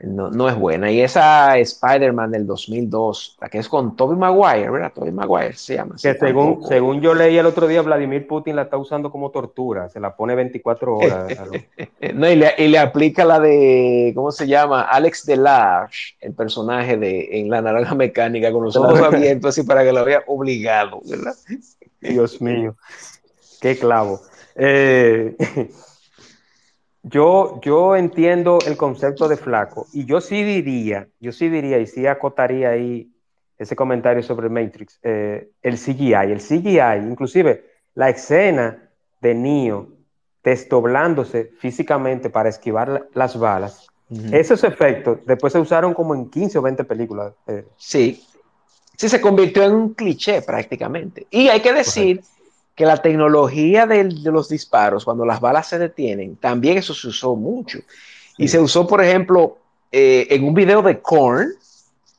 no, no, es buena. Y esa Spider-Man del 2002, la que es con Tobey Maguire, ¿verdad? Tobey Maguire se llama. Que según, según yo leí el otro día, Vladimir Putin la está usando como tortura, se la pone 24 horas. no, y le, y le, aplica la de, ¿cómo se llama? Alex Delarge, el personaje de en La Naranja Mecánica, con los ojos abiertos así para que lo vea obligado, ¿verdad? Dios mío, qué clavo. Eh, yo, yo entiendo el concepto de flaco y yo sí diría, yo sí diría y sí acotaría ahí ese comentario sobre Matrix, eh, el CGI, el CGI, inclusive la escena de Neo desdoblándose físicamente para esquivar las balas, esos efectos después se usaron como en 15 o 20 películas. Eh. Sí, sí, se convirtió en un cliché prácticamente. Y hay que decir que la tecnología de, los disparos, cuando las balas se detienen, también eso se usó mucho. Y se usó, por ejemplo, eh, en un video de Korn,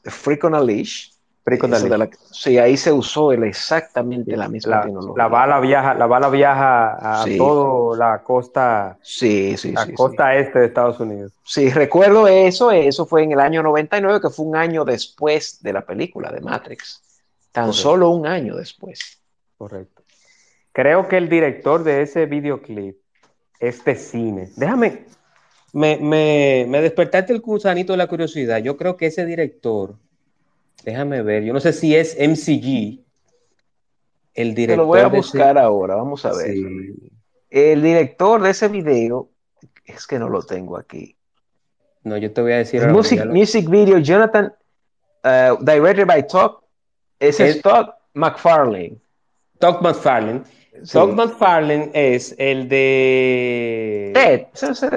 Freak on a Leash. Freak on a Leash. sí, ahí se usó exactamente la misma tecnología. La bala viaja, la bala viaja a toda la costa, sí, sí, la costa este de Estados Unidos. Sí, recuerdo eso, eso fue en el año 99, que fue un año después de la película de Matrix. Tan solo un año después. Correcto. Creo que el director de ese videoclip es de cine. Déjame, me, me, me despertaste el gusanito de la curiosidad. Yo creo que ese director, déjame ver, yo no sé si es MCG, el director. Te lo voy a buscar ahora, vamos a ver. El director de ese video, es que no lo tengo aquí. No, yo te voy a decir. Music, music video, Jonathan, uh, directed by Todd, ese es Todd McFarlane. Todd McFarlane. Doug McFarlane es el de. Ted.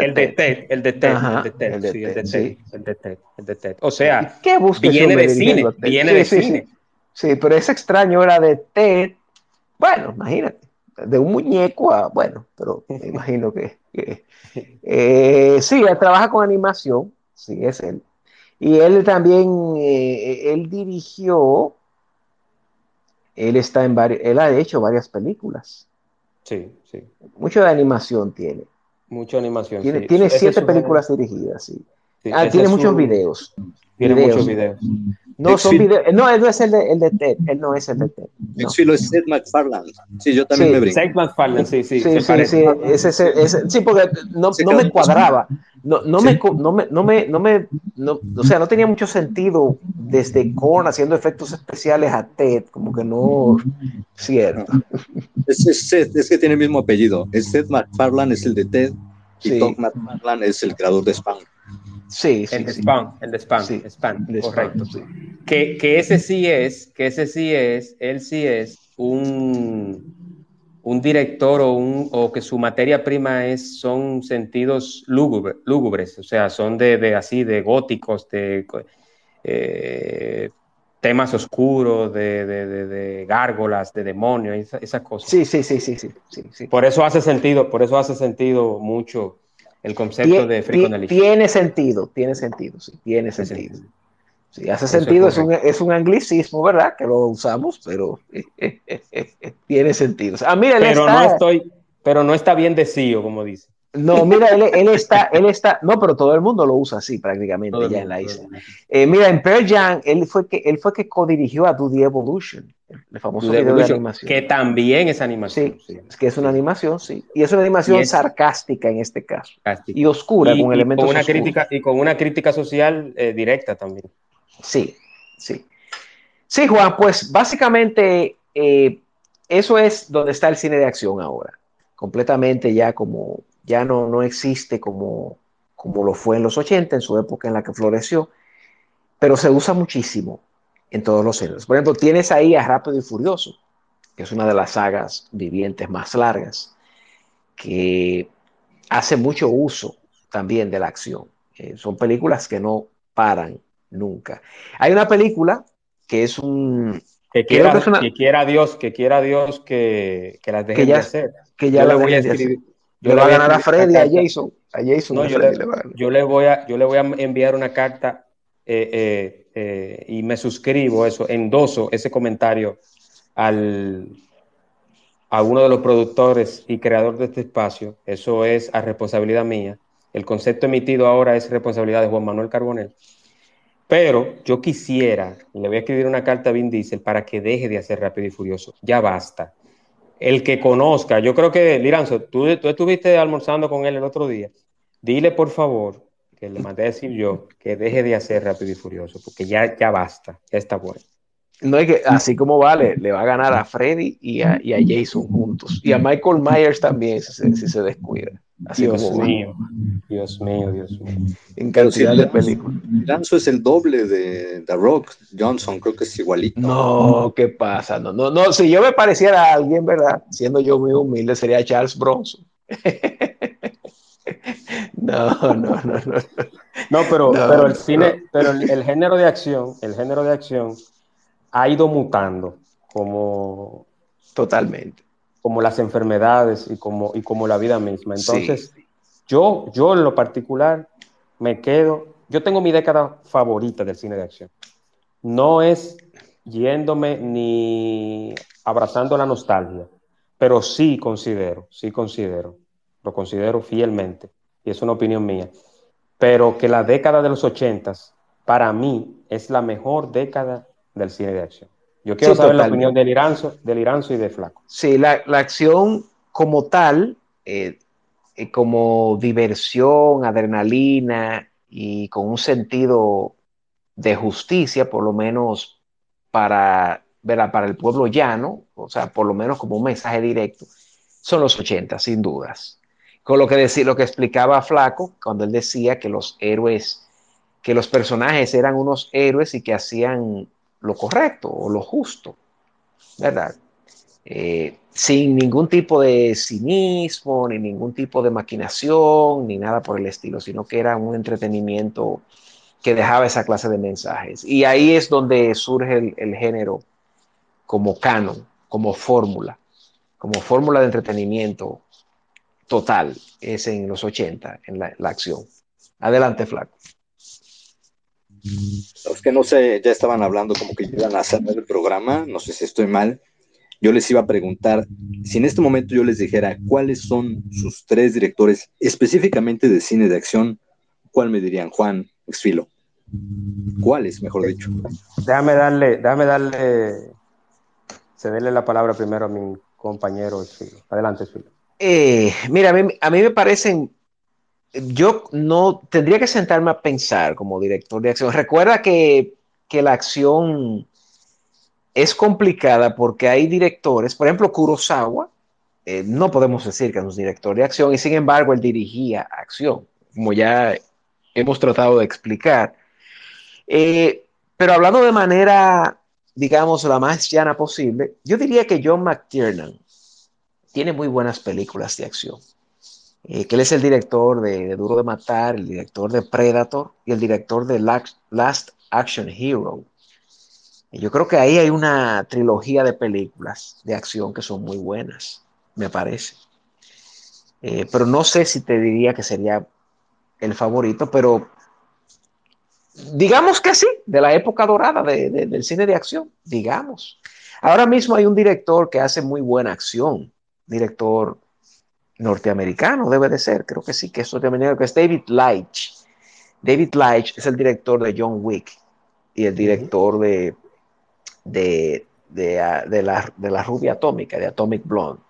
El de Ted. El de Ted. El de Ted. El de Ted. El de Ted. El de Ted. O sea, ¿Qué viene de cine. Viene de cine. Sí, pero es extraño, era de Ted. Bueno, imagínate. De un muñeco a. Bueno, pero me imagino que. eh, sí, él trabaja con animación. Sí, es él. Y él también. Eh, él dirigió él está en varios, él ha hecho varias películas. Sí, sí. Mucho de animación tiene. Mucha animación. Tiene, sí. tiene siete películas género. dirigidas, sí. Sí, Ah, tiene muchos su- videos. Tiene videos. muchos videos. No, son videos. No, él no es el de, el de Ted. Él no es el de Ted. No. Exfilo es Seth MacFarlane. Sí, yo también Sí. me brinco. Seth MacFarlane, sí, sí. Sí, sí, sí, ese, ese- ese- sí, porque no, no me cuadraba, no, no, Sí. me, co- no me, no me, no me, no- o sea, no tenía mucho sentido desde Korn haciendo efectos especiales a Ted, como que no, cierto, Es, es Seth, es que tiene el mismo apellido. Es Seth MacFarlane, es el de Ted. Y Sí. Tom MacFarlane es el creador de Spawn. Sí, sí, El de sí. Spawn, el de Spawn, Sí, Spawn, de correcto. Spawn. Que, que ese sí es, que ese sí es, él sí es un, un director o, un, o que su materia prima es, son sentidos lúgubre- lúgubres, o sea, son de, de así, de góticos, de eh, temas oscuros, de, de, de- gárgolas, de demonios, esa- esas cosas. Sí, sí, sí, sí, sí, sí, sí. Por eso hace sentido, por eso hace sentido mucho el concepto de Freak tiene sentido, tiene sentido, sí, tiene sentido. Sí, hace Eso sentido, es un, es un anglicismo, ¿verdad? Que lo usamos, pero tiene sentido. Ah, mira, él Pero está- no estoy, pero no está bien decido, como dice. No, mira, él, él está, él está, no, pero todo el mundo lo usa así prácticamente Todo ya en mundo, la todo isla. Eh, mira, en Pearl Jam, él fue que, él fue que codirigió a Do the Evolution, el famoso video de animación. que también es animación. Sí, es que es una animación, sí. Y es una animación es- sarcástica en este caso. Y oscura, Y- con elementos con una oscuros. crítica y con una crítica social eh, directa también. Sí, sí. Sí, Juan, pues básicamente eh, eso es donde está el cine de acción ahora. Completamente ya como, ya no, no existe como, como lo fue en los 80, en su época en la que floreció, pero se usa muchísimo en todos los géneros. Por ejemplo, tienes ahí a Rápido y Furioso, que es una de las sagas vivientes más largas, que hace mucho uso también de la acción. Eh, son películas que no paran nunca. Hay una película que es un Que quiera, que es una- que quiera Dios, que quiera Dios que, que las dejen de hacer. que ya Yo la voy a escribir. yo le va a voy ganar a Freddy, a. Jason. A Jason No, le, yo le voy a, yo le voy a enviar una carta eh, eh, eh, y me suscribo eso, endoso ese comentario al, a uno de los productores y creadores de este espacio. Eso es a responsabilidad mía. El concepto emitido ahora es responsabilidad de Juan Manuel Carbonell. Pero yo quisiera, le voy a escribir una carta a Vin Diesel para que deje de hacer Rápido y Furioso. Ya basta. El que conozca, yo creo que, Liranzo, tú, tú estuviste almorzando con él el otro día. Dile, por favor, que le mandé a decir yo, que deje de hacer Rápido y Furioso, porque ya, ya basta, ya está bueno. No es que así como vale, le va a ganar a Freddy y a, y a Jason juntos. Y a Michael Myers también, si se, si se descuida. Así Dios como va. mío, Dios mío, Dios mío. En Pero si cantidad de Lanzo- películas. Lanzo es el doble de The Rock. Johnson creo que es igualito. No, ¿qué pasa? No, no, no. Si yo me pareciera a alguien, ¿verdad? Siendo yo muy humilde, sería Charles Bronson. no, no, no, no. No, pero, No, pero el no. cine, pero el, el género de acción, el género de acción ha ido mutando como, Totalmente. como las enfermedades y como, y como la vida misma. Sí. Entonces, yo, yo en lo particular me quedo, yo tengo mi década favorita del cine de acción. No es yéndome ni abrazando la nostalgia, pero sí considero, sí considero, lo considero fielmente, y es una opinión mía, pero que la década de los ochentas, para mí, es la mejor década del cine de acción. Yo quiero Sí, saber la opinión del Iranzo, del Iranzo y de Flaco. Sí, la, la acción como tal, eh, eh, como diversión, adrenalina y con un sentido de justicia, por lo menos para, ¿verdad? para el pueblo llano, o sea, por lo menos como un mensaje directo, son los 80, sin dudas. Con lo que, decía, lo que explicaba Flaco, cuando él decía que los héroes, que los personajes eran unos héroes y que hacían lo correcto o lo justo, ¿verdad? Eh, sin ningún tipo de cinismo, ni ningún tipo de maquinación, ni nada por el estilo, sino que era un entretenimiento que dejaba esa clase de mensajes. Y ahí es donde surge el, el género como canon, como fórmula, como fórmula de entretenimiento total, es en los 80, en la, la acción. Adelante, Flaco. Los que no sé, ya estaban hablando como que iban a hacer el programa, no sé si estoy mal. yo les iba a preguntar, si en este momento yo les dijera cuáles son sus tres directores específicamente de cine de acción, ¿cuál me dirían, Juan Exfilo? ¿Cuáles, mejor dicho? Déjame darle, déjame darle, cederle la palabra primero a mi compañero Exfilo. Adelante, Exfilo. Eh, mira, a mí, a mí me parecen yo no tendría que sentarme a pensar como director de acción. Recuerda que, que, la acción es complicada porque hay directores, por ejemplo, Kurosawa, eh, no podemos decir que es un director de acción y sin embargo él dirigía acción, como ya hemos tratado de explicar. Eh, pero hablando de manera, digamos, la más llana posible, yo diría que John McTiernan tiene muy buenas películas de acción. Eh, que él es el director de, Duro de Matar, el director de Predator y el director de Last Action Hero. yo creo que ahí hay una trilogía de películas de acción que son muy buenas, me parece. Eh, pero no sé si te diría que sería el favorito, pero digamos que sí, de la época dorada del cine de acción, digamos. Ahora mismo hay un director que hace muy buena acción, director norteamericano, debe de ser, creo que sí, que es norteamericano, que es David Leitch. David Leitch es el director de John Wick y el director de, de, de, ah, de, la, de la rubia atómica, de Atomic Blonde.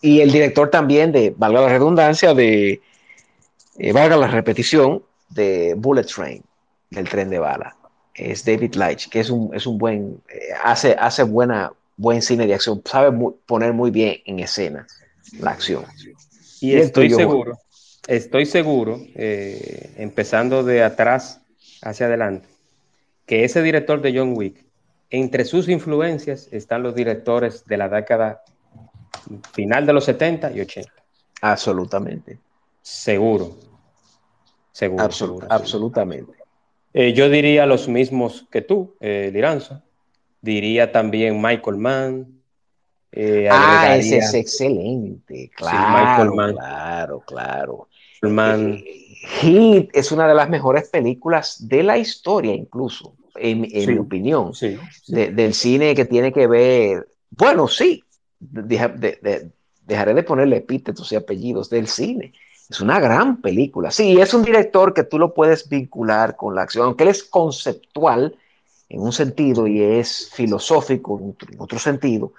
Y el director también de, valga la redundancia, de, eh, valga la repetición, de Bullet Train, del tren de bala. Es David Leitch, que es un, es un buen, eh, hace, hace buena, buen cine de acción, sabe poner muy bien en escena la acción. Y estoy seguro, estoy seguro, eh, empezando de atrás hacia adelante, que ese director de John Wick, entre sus influencias están los directores de la década final de los 70 y 80. Absolutamente. Seguro. Seguro. Absolutamente. Eh, yo diría los mismos que tú, eh, Liranzo. Diría también Michael Mann, eh, ah, ese es excelente, claro, claro, claro. Man. Hit es una de las mejores películas de la historia, incluso, en, mi opinión, del cine que tiene que ver, bueno, sí, dejaré de ponerle epítetos y apellidos del cine. Es una gran película. Sí, es un director que tú lo puedes vincular con la acción, aunque él es conceptual en un sentido y es filosófico en otro sentido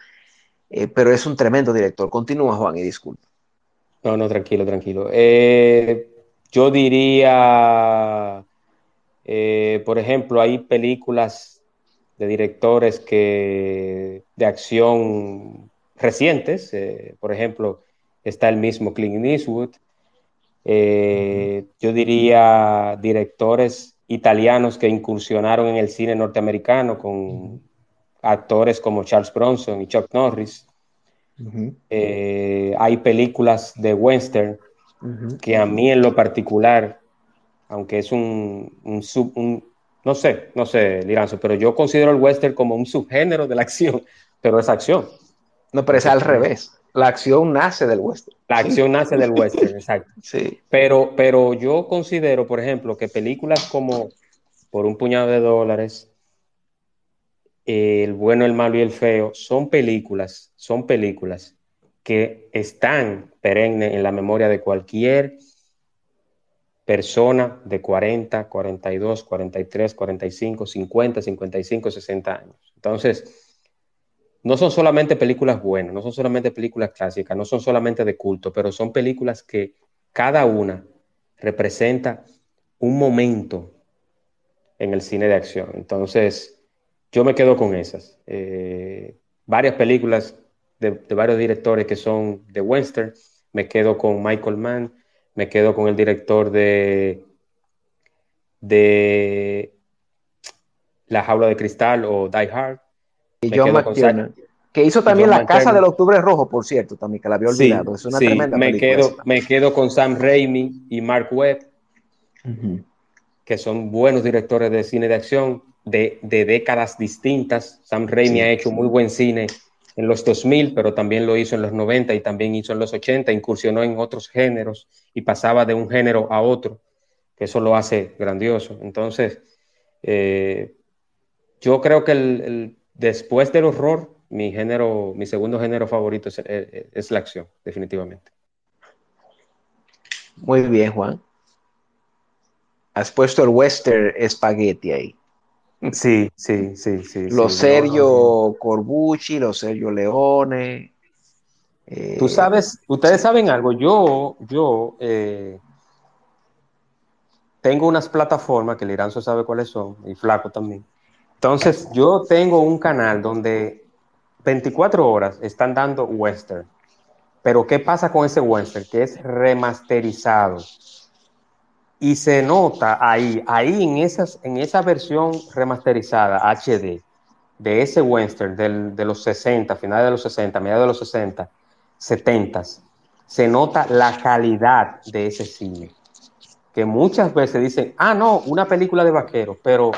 eh, pero es un tremendo director. Continúa, Juan, y disculpa. No, no, tranquilo, tranquilo. Eh, yo diría, eh, por ejemplo, hay películas de directores que de acción recientes, por ejemplo, está el mismo Clint Eastwood. yo diría directores italianos que incursionaron en el cine norteamericano con actores como Charles Bronson y Chuck Norris. Eh, hay películas de western que a mí en lo particular, aunque es un, un, no sé, no sé, Liranzo, pero yo considero el western como un subgénero de la acción, pero es acción. No, pero es al revés. La acción nace del western. La acción nace del western, exacto. Sí. Pero, pero yo considero, por ejemplo, que películas como Por un puñado de dólares, el bueno, el malo y el feo son películas, son películas que están perennes en la memoria de cualquier persona de 40, 42, 43, 45, 50, 55, 60 años. Entonces, no son solamente películas buenas, no son solamente películas clásicas, no son solamente de culto, pero son películas que cada una representa un momento en el cine de acción. Entonces, yo me quedo con esas. Eh, varias películas de, varios directores que son de western. Me quedo con Michael Mann. Me quedo con el director de, de La Jaula de Cristal o Die Hard. Y John McTiernan, que hizo también La Casa del Octubre Rojo, por cierto, también, que la había olvidado. es una tremenda me Quedo, me quedo con Sam Raimi y Mark Webb, que son buenos directores de cine de acción de, décadas distintas. Sam Raimi ha hecho muy buen cine en los 2000, pero también lo hizo en los 90 y también hizo en los 80, incursionó en otros géneros y pasaba de un género a otro, que eso lo hace grandioso. Entonces, eh, yo creo que el, después del horror mi género, mi segundo género favorito es, es la acción, definitivamente. Muy bien, Juan. Has puesto el western espagueti ahí. Sí, sí, sí, sí. Los Sergio Corbucci, los Sergio Leone. Tú eh, sabes, ustedes saben algo, yo, yo eh, tengo unas plataformas que Liranzo sabe cuáles son, y Flaco también. Entonces, yo tengo un canal donde 24 horas están dando western. Pero ¿qué pasa con ese western? Que es remasterizado y se nota ahí, ahí en, esas, en esa versión remasterizada HD de ese western de los 60, finales de los 60, mediados de los 60, 70, se nota la calidad de ese cine. Que muchas veces dicen, ah, no, una película de vaqueros, pero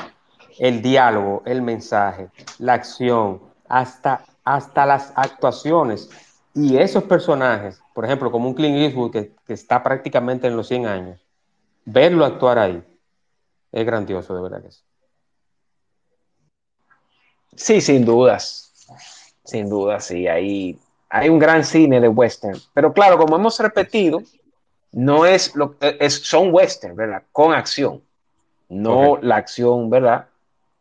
el diálogo, el mensaje, la acción, hasta, hasta las actuaciones y esos personajes, por ejemplo, como un Clint Eastwood que, que está prácticamente en los 100 años, verlo actuar ahí es grandioso, de verdad que sí. Sí, sin dudas. Sin dudas, sí. Hay, hay un gran cine de western. Pero claro, como hemos repetido, no es lo es, son western, ¿verdad? Con acción. No la acción, ¿verdad?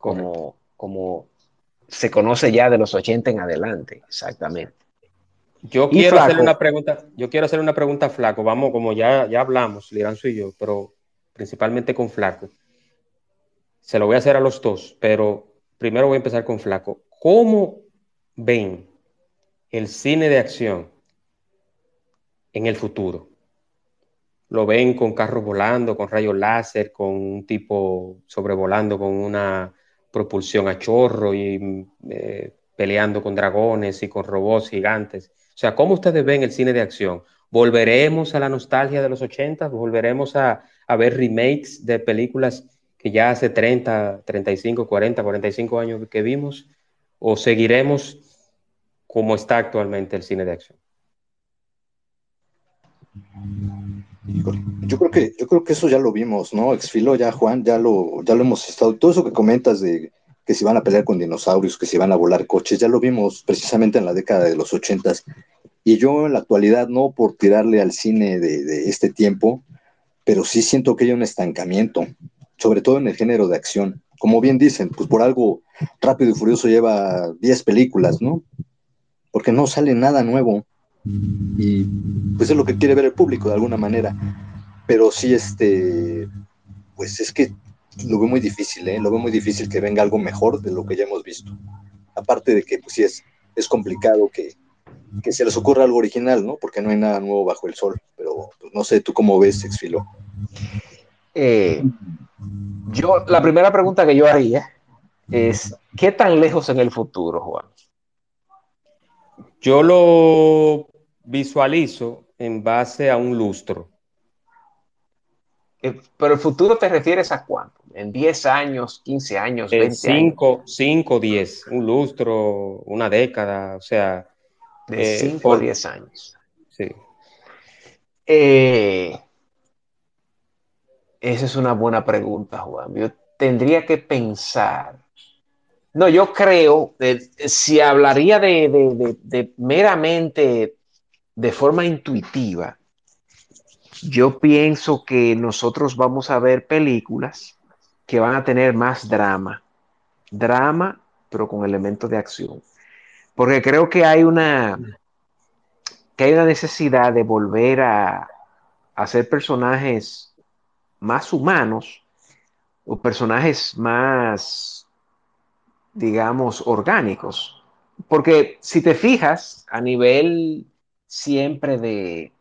Como, como se conoce ya de los 80 en adelante. Exactamente. Yo quiero hacerle una pregunta, yo quiero hacer una pregunta a Flaco. Vamos, como ya, ya hablamos, Liranzo y yo, pero principalmente con Flaco. Se lo voy a hacer a los dos, pero primero voy a empezar con Flaco. ¿Cómo ven el cine de acción en el futuro? ¿Lo ven con carros volando, con rayos láser, con un tipo sobrevolando con una propulsión a chorro y eh, peleando con dragones y con robots gigantes? O sea, ¿cómo ustedes ven el cine de acción? ¿Volveremos a la nostalgia de los 80? ¿Volveremos a, ver remakes de películas que ya hace 30, 35, 40, 45 años que vimos? ¿O seguiremos como está actualmente el cine de acción? Yo creo que, yo creo que eso ya lo vimos, ¿no? Exfilo, ya Juan, ya lo, ya lo hemos estado. Todo eso que comentas de que se van a pelear con dinosaurios, que se van a volar coches, ya lo vimos precisamente en la década de los ochentas. Y yo en la actualidad, no por tirarle al cine de, este tiempo, pero sí siento que hay un estancamiento, sobre todo en el género de acción. Como bien dicen, pues por algo Rápido y Furioso lleva 10 películas, ¿no? Porque no sale nada nuevo. Y pues es lo que quiere ver el público de alguna manera. Pero sí, este, pues es que lo veo muy difícil, ¿eh? Lo veo muy difícil que venga algo mejor de lo que ya hemos visto. Aparte de que, pues sí, es, es complicado que, que se les ocurra algo original, ¿no? Porque no hay nada nuevo bajo el sol. Pero pues, no sé, ¿tú cómo ves, Exfilo? Eh, yo, la primera pregunta que yo haría es, ¿qué tan lejos en el futuro, Juan? Yo lo visualizo en base a un lustro. Eh, pero el futuro te refieres a cuánto? ¿En 10 años, 15 años, 20 5, 5, 10, un lustro, una década, o sea, de 5 a 10 años. Sí. Eh, esa es una buena pregunta, Juan. Yo tendría que pensar. No, yo creo, si hablaría de, meramente de forma intuitiva, yo pienso que nosotros vamos a ver películas que van a tener más drama. Drama, pero con elementos de acción. Porque creo que hay una, que hay una necesidad de volver a, hacer personajes más humanos o personajes más, digamos, orgánicos. Porque si te fijas a nivel siempre de,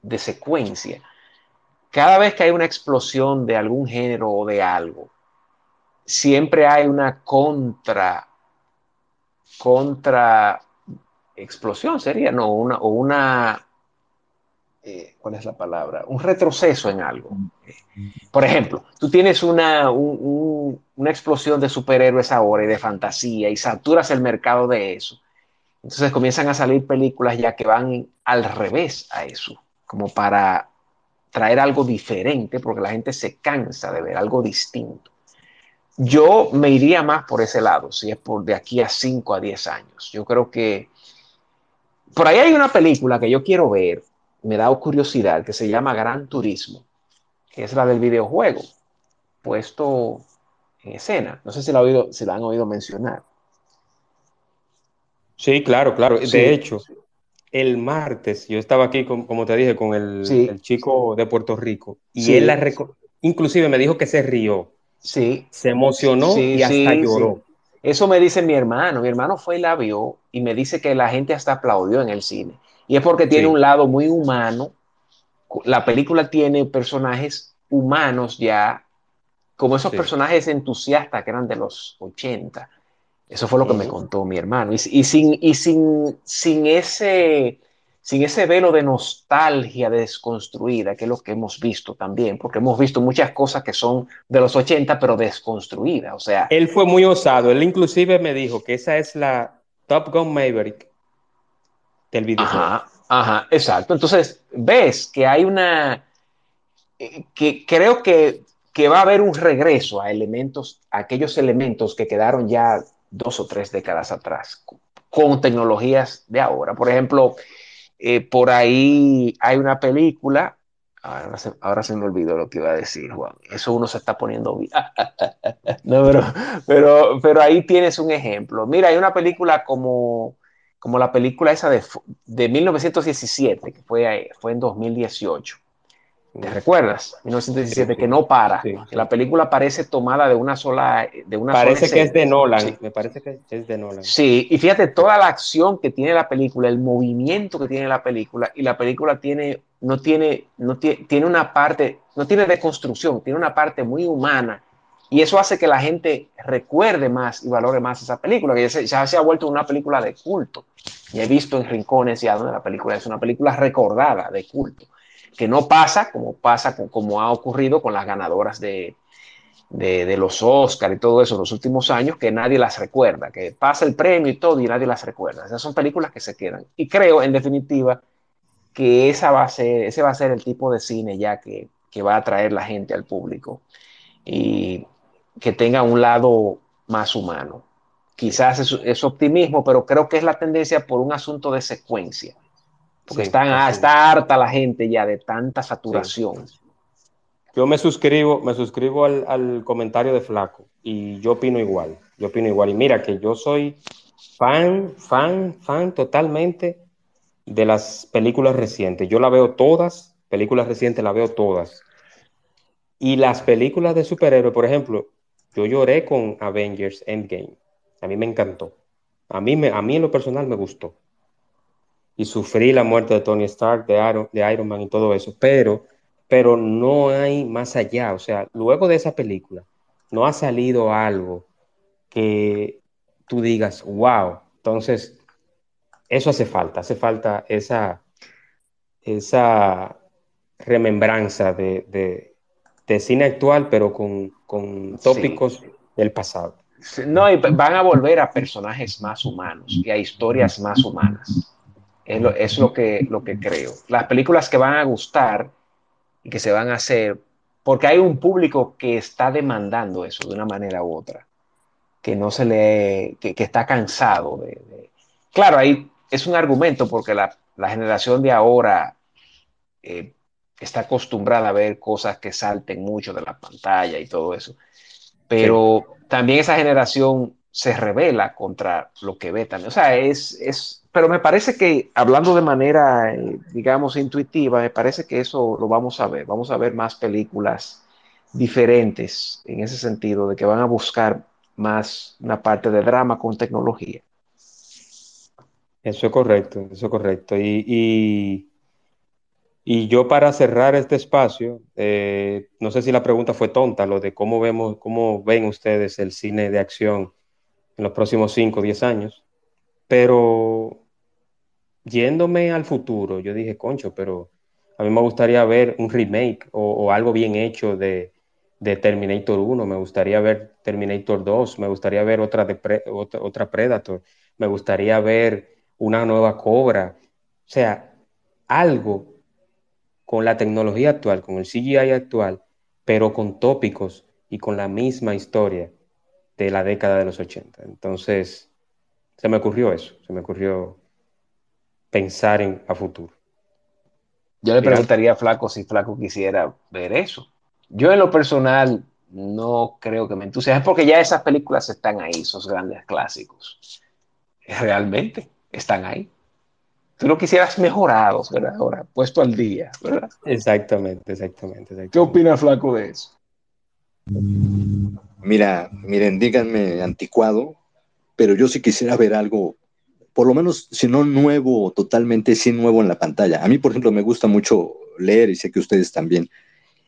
de secuencia, cada vez que hay una explosión de algún género o de algo, siempre hay una contra contra explosión sería, no, una, o una, eh, ¿cuál es la palabra? Un retroceso en algo. Por ejemplo, tú tienes una, una explosión de superhéroes ahora y de fantasía y saturas el mercado de eso. Entonces comienzan a salir películas ya que van al revés a eso, como para traer algo diferente, porque la gente se cansa de ver algo distinto. yo me iría más por ese lado, si es por de aquí a 5 a 10 años. Yo creo que por ahí hay una película que yo quiero ver, me da curiosidad, que se llama Gran Turismo, que es la del videojuego, puesto en escena. No sé si la, si la han oído mencionar. Sí, claro, claro. De hecho, el martes yo estaba aquí, como te dije, con el, chico de Puerto Rico y él la inclusive me dijo que se rió. Sí. Se emocionó y hasta lloró. Eso me dice mi hermano. Mi hermano fue y la vio y me dice que la gente hasta aplaudió en el cine. Y es porque tiene un lado muy humano. La película tiene personajes humanos ya, como esos personajes entusiastas que eran de los 80. Eso fue lo que me contó mi hermano. Y, sin, y sin, sin, ese, sin ese velo de nostalgia desconstruida, que es lo que hemos visto también, porque hemos visto muchas cosas que son de los 80, pero desconstruidas. O sea, él fue muy osado. Él inclusive me dijo que esa es la Top Gun Maverick del videojuego. Ajá, ajá, exacto. Entonces, ves que hay una, eh, que creo que, que va a haber un regreso a elementos, a aquellos elementos que quedaron ya dos o tres décadas atrás, con tecnologías de ahora. Por ejemplo, eh, por ahí hay una película, ahora se, me olvidó lo que iba a decir, Juan. Eso uno se está poniendo no, pero, pero, ahí tienes un ejemplo. Mira, hay una película como, como la película esa de, de 1917, que fue, fue en 2018 ¿Te recuerdas? 1917, que no para. La película parece tomada de una sola. De una parece que es de Nolan. Me parece que es de Nolan. Sí, y fíjate toda la acción que tiene la película, el movimiento que tiene la película, y la película tiene, no tiene, no tiene, tiene una parte, no tiene deconstrucción, tiene una parte muy humana. Y eso hace que la gente recuerde más y valore más esa película, que ya se, ha vuelto una película de culto. Y he visto en rincones ya donde la película es una película recordada de culto que no pasa como pasa, como ha ocurrido con las ganadoras de, de, los Oscar y todo eso en los últimos años, que nadie las recuerda, que pasa el premio y todo y nadie las recuerda. Esas son películas que se quedan. Y creo, en definitiva, que esa va a ser, ese va a ser el tipo de cine ya que, que va a atraer la gente al público y que tenga un lado más humano. Quizás es optimismo, pero creo que es la tendencia por un asunto de secuencia. Porque está harta la gente ya de tanta saturación. Yo me suscribo, me suscribo al, comentario de Flaco y yo opino igual. Yo opino igual. Y mira que yo soy fan, fan, fan totalmente de las películas recientes. Yo la veo todas, películas recientes la veo todas. Y las películas de superhéroes, por ejemplo, yo lloré con Avengers Endgame. A mí me encantó. A mí, me, a mí en lo personal me gustó y sufrí la muerte de Tony Stark, de Iron, de Iron Man y todo eso, pero, pero no hay más allá. O sea, luego de esa película, no ha salido algo que tú digas, wow. Entonces, eso hace falta, hace falta esa, esa remembranza de, cine actual, pero con, tópicos del pasado. No, y van a volver a personajes más humanos y a historias más humanas. Es lo, que, lo que creo. Las películas que van a gustar y que se van a hacer, porque hay un público que está demandando eso de una manera u otra, que no se le, que, está cansado de, Claro, ahí es un argumento porque la, generación de ahora eh, está acostumbrada a ver cosas que salten mucho de la pantalla y todo eso. Pero también esa generación se revela contra lo que ve también. O sea, es, es pero me parece que hablando de manera, digamos, intuitiva, me parece que eso lo vamos a ver. Vamos a ver más películas diferentes en ese sentido, de que van a buscar más una parte de drama con tecnología. Eso es correcto, eso es correcto. Y, y, yo para cerrar este espacio, eh, no sé si la pregunta fue tonta, lo de cómo vemos, cómo ven ustedes el cine de acción en los próximos 5 o 10 años, pero yéndome al futuro, yo dije, concho, pero a mí me gustaría ver un remake o, algo bien hecho de, Terminator 1, me gustaría ver Terminator 2, me gustaría ver otra, de otra, Predator, me gustaría ver una nueva Cobra, o sea, algo con la tecnología actual, con el CGI actual, pero con tópicos y con la misma historia de la década de los 80. Entonces, se me ocurrió eso, se me ocurrió pensar en a futuro. Yo le preguntaría a Flaco si Flaco quisiera ver eso. Yo en lo personal no creo que me entusiasme porque ya esas películas están ahí, esos grandes clásicos. Realmente están ahí. Tú lo quisieras mejorados, ¿verdad? Ahora, puesto al día, ¿verdad? Exactamente, exactamente. ¿Qué opina Flaco de eso? Mira, miren, díganme anticuado, pero yo sí quisiera ver algo, por lo menos, si no nuevo, totalmente, sí nuevo en la pantalla. A mí, por ejemplo, me gusta mucho leer y sé que ustedes también.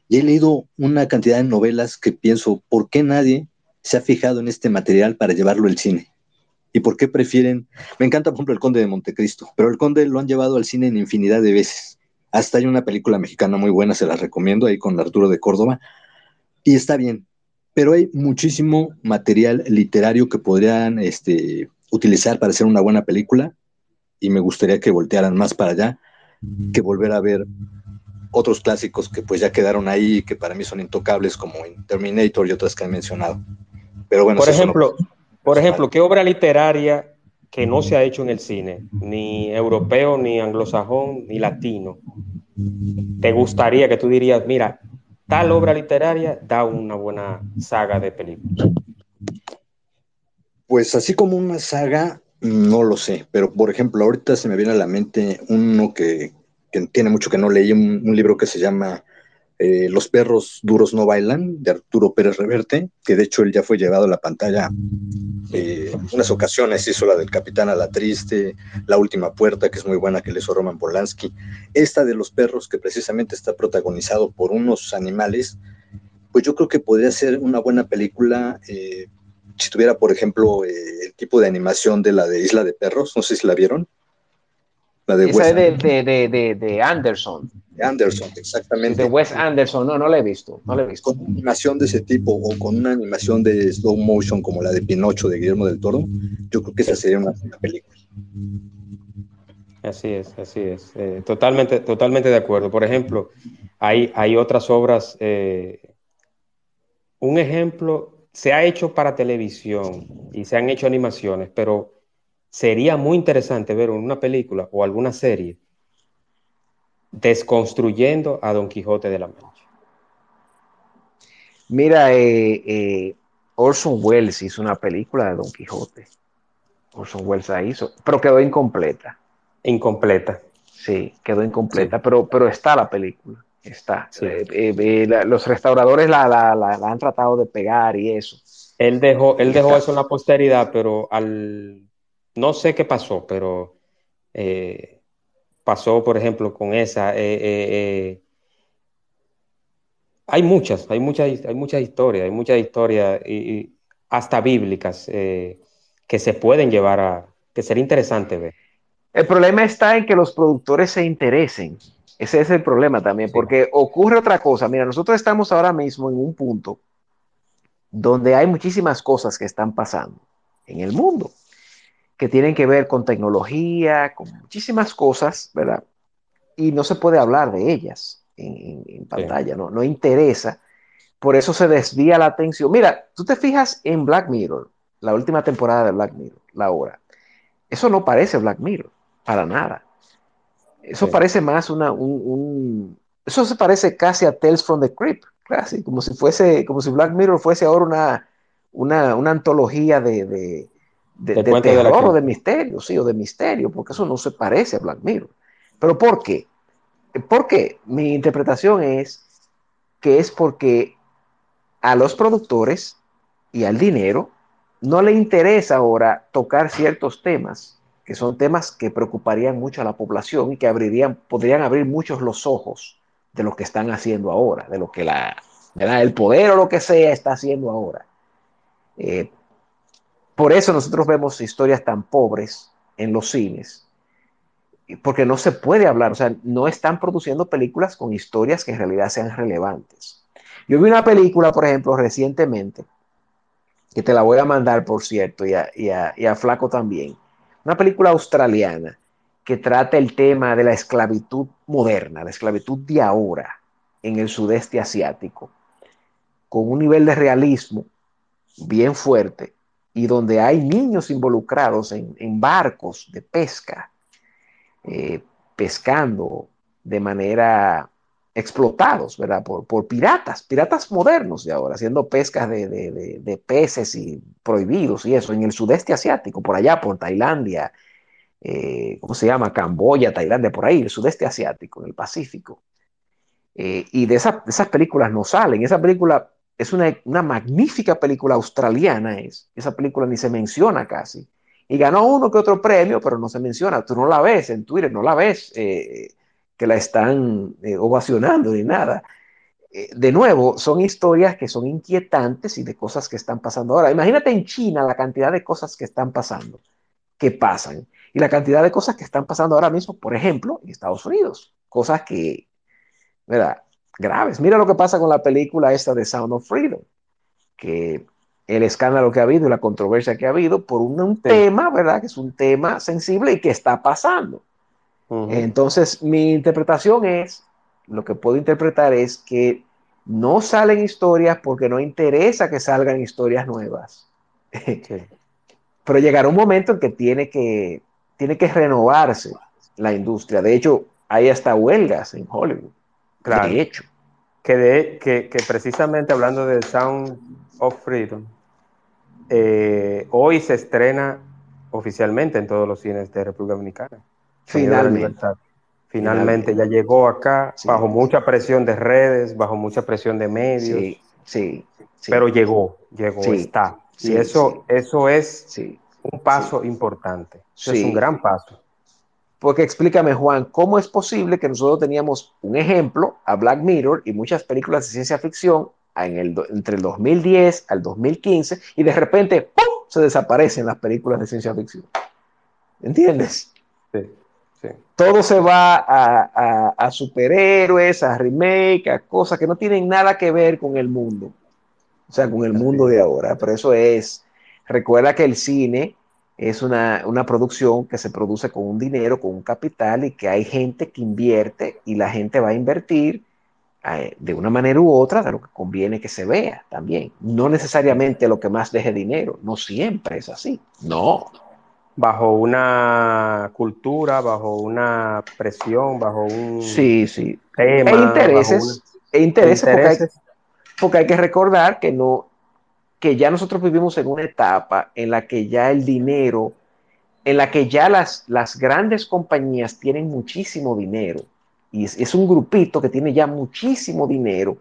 Y he leído una cantidad de novelas que pienso, ¿por qué nadie se ha fijado en este material para llevarlo al cine? ¿Y por qué prefieren? Me encanta, por ejemplo, El Conde de Montecristo, pero El Conde lo han llevado al cine en infinidad de veces. Hasta hay una película mexicana muy buena, se la recomiendo, ahí con Arturo de Córdoba. Y está bien, pero hay muchísimo material literario que podrían este, utilizar para hacer una buena película y me gustaría que voltearan más para allá que volver a ver otros clásicos que pues ya quedaron ahí que para mí son intocables como Terminator y otras que han mencionado. Pero bueno, por ejemplo, por ejemplo, ¿qué obra literaria que no se ha hecho en el cine, ni europeo, ni anglosajón, ni latino, te gustaría que tú dirías, mira, tal obra literaria da una buena saga de películas? Pues así como una saga, no lo sé, pero por ejemplo, ahorita se me viene a la mente uno que, tiene mucho que no leí, un, libro que se llama eh, Los perros duros no bailan, de Arturo Pérez Reverte, que de hecho él ya fue llevado a la pantalla eh, unas ocasiones, hizo la del Capitán a la Triste, La Última Puerta, que es muy buena, que le hizo Roman Polanski. Esta de los perros, que precisamente está protagonizado por unos animales, pues yo creo que podría ser una buena película eh, si tuviera, por ejemplo, el tipo de animación de la de Isla de Perros, no sé si la vieron. La de Esa de, de, de, Anderson. Anderson, exactamente. De Wes Anderson, no, no la he visto, no la he visto. Con una animación de ese tipo o con una animación de slow motion como la de Pinocho de Guillermo del Toro, yo creo que esa sería una buena película. Así es, así es. Eh, totalmente, totalmente de acuerdo. Por ejemplo, hay, hay otras obras. Eh, un ejemplo, se ha hecho para televisión y se han hecho animaciones, pero sería muy interesante ver una película o alguna serie desconstruyendo a Don Quijote de la Mancha. Mira, eh, eh, Orson Welles hizo una película de Don Quijote. Orson Welles la hizo, pero quedó incompleta. Incompleta. Sí, quedó incompleta, pero, pero está la película. Está. Eh, los restauradores la, la, han tratado de pegar y eso. Él dejó, él dejó eso en la posteridad, pero al no sé qué pasó, pero eh, pasó, por ejemplo, con esa. Eh, eh, hay muchas, hay muchas, hay muchas historias, hay muchas historias, y, hasta bíblicas, que se pueden llevar a, que sería interesante ver. El problema está en que los productores se interesen. Ese es el problema también, porque ocurre otra cosa. Mira, nosotros estamos ahora mismo en un punto donde hay muchísimas cosas que están pasando en el mundo que tienen que ver con tecnología, con muchísimas cosas, ¿verdad? Y no se puede hablar de ellas en, pantalla, ¿no? No interesa. Por eso se desvía la atención. Mira, tú te fijas en Black Mirror, la última temporada de Black Mirror, la hora. Eso no parece Black Mirror, para nada. Eso parece más una, un, Eso se parece casi a Tales from the Crypt, casi, como si fuese, como si Black Mirror fuese ahora una, una, una antología de de, de, terror o de misterio, sí, o de misterio, porque eso no se parece a Black Mirror. ¿Pero por qué? Porque mi interpretación es que es porque a los productores y al dinero no le interesa ahora tocar ciertos temas, que son temas que preocuparían mucho a la población y que abrirían, podrían abrir muchos los ojos de lo que están haciendo ahora, de lo que la, el poder o lo que sea está haciendo ahora. Eh, por eso nosotros vemos historias tan pobres en los cines, porque no se puede hablar, o sea, no están produciendo películas con historias que en realidad sean relevantes. Yo vi una película, por ejemplo, recientemente, que te la voy a mandar, por cierto, y a, Flaco también, una película australiana que trata el tema de la esclavitud moderna, la esclavitud de ahora en el sudeste asiático, con un nivel de realismo bien fuerte y donde hay niños involucrados en, barcos de pesca, eh, pescando de manera explotados, ¿verdad? Por, por, piratas, piratas modernos de ahora, haciendo pescas de, de, peces y prohibidos y eso, en el sudeste asiático, por allá, por Tailandia, eh, ¿cómo se llama? Camboya, Tailandia, por ahí, el sudeste asiático, en el Pacífico. Eh, y de, esas películas no salen. Esa película es una, magnífica película australiana, es. Esa película ni se menciona casi. Y ganó uno que otro premio, pero no se menciona. Tú no la ves en Twitter, no la ves eh, que la están eh, ovacionando ni nada. de nuevo, son historias que son inquietantes y de cosas que están pasando ahora. Imagínate en China la cantidad de cosas que están pasando, que pasan, y la cantidad de cosas que están pasando ahora mismo, por ejemplo, en Estados Unidos. Cosas que, ¿verdad? Graves. Mira lo que pasa con la película esta de Sound of Freedom, que el escándalo que ha habido y la controversia que ha habido por un, tema, ¿verdad? Que es un tema sensible y que está pasando. Entonces, mi interpretación es, lo que puedo interpretar es que no salen historias porque no interesa que salgan historias nuevas. Pero llegará un momento en que tiene que, tiene que renovarse la industria. De hecho, hay hasta huelgas en Hollywood. Claro. De hecho. Que, de, que, precisamente hablando de Sound of Freedom, eh, hoy se estrena oficialmente en todos los cines de República Dominicana. Finalmente. Finalmente, ya llegó acá bajo mucha presión de redes, bajo mucha presión de medios. Sí, sí. Pero llegó, llegó, está. y eso, eso es un paso importante. es un gran paso. Porque explícame, Juan, ¿cómo es posible que nosotros teníamos un ejemplo a Black Mirror y muchas películas de ciencia ficción en el, entre el 2010 al 2015 y de repente ¡pum! se desaparecen las películas de ciencia ficción? ¿Entiendes? Sí, sí. Todo se va a, a, superhéroes, a remake, a cosas que no tienen nada que ver con el mundo. O sea, con el mundo de ahora. Pero eso es, recuerda que el cine es una, producción que se produce con un dinero, con un capital y que hay gente que invierte y la gente va a invertir eh, de una manera u otra de lo que conviene que se vea también. No necesariamente lo que más deje dinero, no siempre es así, no. Bajo una cultura, bajo una presión, bajo un sí, sí. tema. E intereses, e intereses, porque hay que recordar que no, que ya nosotros vivimos en una etapa en la que ya el dinero, en la que ya las, las grandes compañías tienen muchísimo dinero. Y es, un grupito que tiene ya muchísimo dinero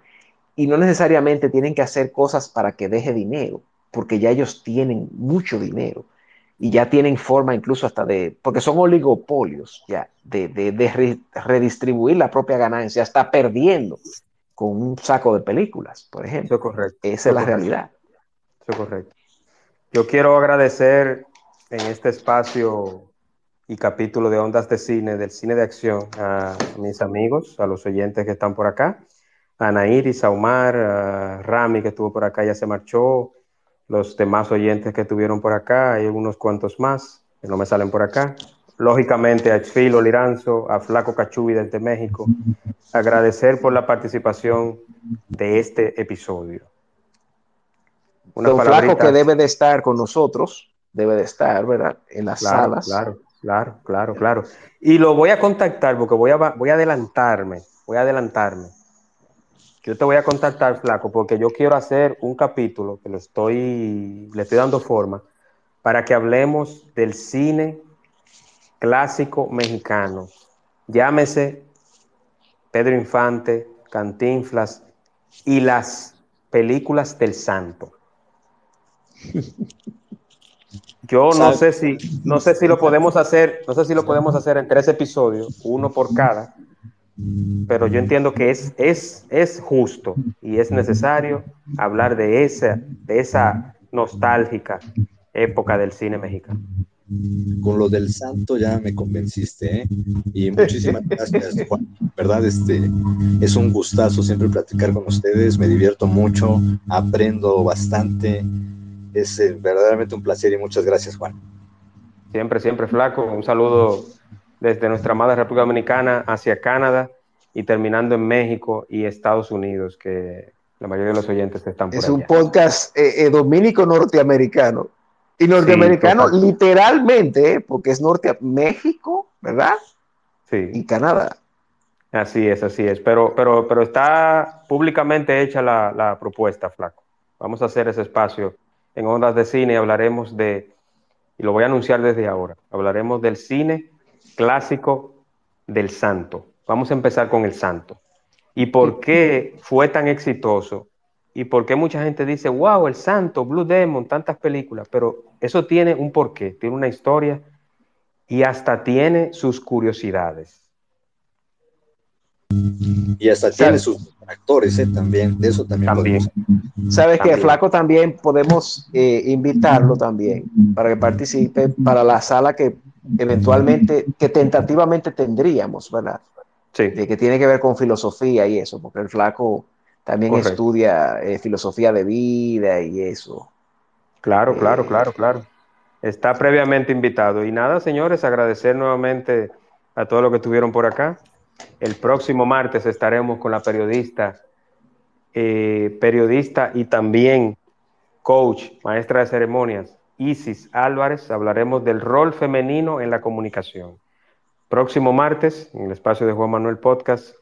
y no necesariamente tienen que hacer cosas para que deje dinero, porque ya ellos tienen mucho dinero y ya tienen forma incluso hasta de, porque son oligopolios ya, de, de, redistribuir la propia ganancia, está perdiendo con un saco de películas, por ejemplo. correcto. Esa es la realidad. Eso correcto. Yo quiero agradecer en este espacio y capítulo de Ondas de Cine, del cine de acción, a mis amigos, a los oyentes que están por acá, a Nairis, a Omar, a Rami que estuvo por acá, ya se marchó, los demás oyentes que estuvieron por acá, hay unos cuantos más que no me salen por acá. Lógicamente a Exfilo Liranzo, a Flaco Cachubi desde México, agradecer por la participación de este episodio. Un flaco que debe de estar con nosotros, debe de estar, ¿verdad? En las salas. Claro, claro, claro, claro. Y lo voy a contactar porque voy a, voy a adelantarme, voy a adelantarme. Yo te voy a contactar, flaco, porque yo quiero hacer un capítulo que lo estoy, le estoy dando forma, para que hablemos del cine clásico mexicano. Llámese Pedro Infante, Cantinflas y las películas del santo. Yo no sé si, no sé si lo podemos hacer, no sé si lo podemos hacer en tres episodios, uno por cada, pero yo entiendo que es, es, es justo y es necesario hablar de esa, de esa nostálgica época del cine mexicano. Con lo del santo ya me convenciste, ¿eh? Y muchísimas gracias, Juan. ¿Verdad? Este, es un gustazo siempre platicar con ustedes, me divierto mucho, aprendo bastante es eh, verdaderamente un placer y muchas gracias, Juan. Siempre, siempre, flaco. Un saludo desde nuestra amada República Dominicana hacia Canadá y terminando en México y Estados Unidos, que La mayoría de los oyentes están por Es allá. un podcast eh, eh, dominico norteamericano. Y norteamericano literalmente, eh, porque es norte México, ¿verdad? Sí. Y Canadá. Así es, así es. Pero, pero, pero está públicamente hecha la, la propuesta, Flaco. Vamos a hacer ese espacio en Ondas de Cine. Hablaremos de, y lo voy a anunciar desde ahora, hablaremos del cine clásico del santo. Vamos a empezar con el santo. ¿Y por qué fue tan exitoso? ¿Y por qué mucha gente dice, wow, el santo, Blue Demon, tantas películas? Pero eso tiene un porqué, tiene una historia y hasta tiene sus curiosidades. Y hasta tiene sus actores ¿eh? también, de eso también, También. podemos- ¿Sabes que. Flaco también podemos eh, invitarlo también para que participe para la sala que eventualmente, que tentativamente tendríamos, ¿verdad? Sí, De que tiene que ver con filosofía y eso, porque el Flaco también Correcto. estudia eh, filosofía de vida y eso. claro, Eh, claro, claro, claro. Está previamente invitado. Y nada, señores, agradecer nuevamente a todos los que estuvieron por acá. El próximo martes estaremos con la periodista, eh, periodista y también coach, maestra de ceremonias, Isis Álvarez. Hablaremos del rol femenino en la comunicación. Próximo martes, en el espacio de Juan Manuel Podcast,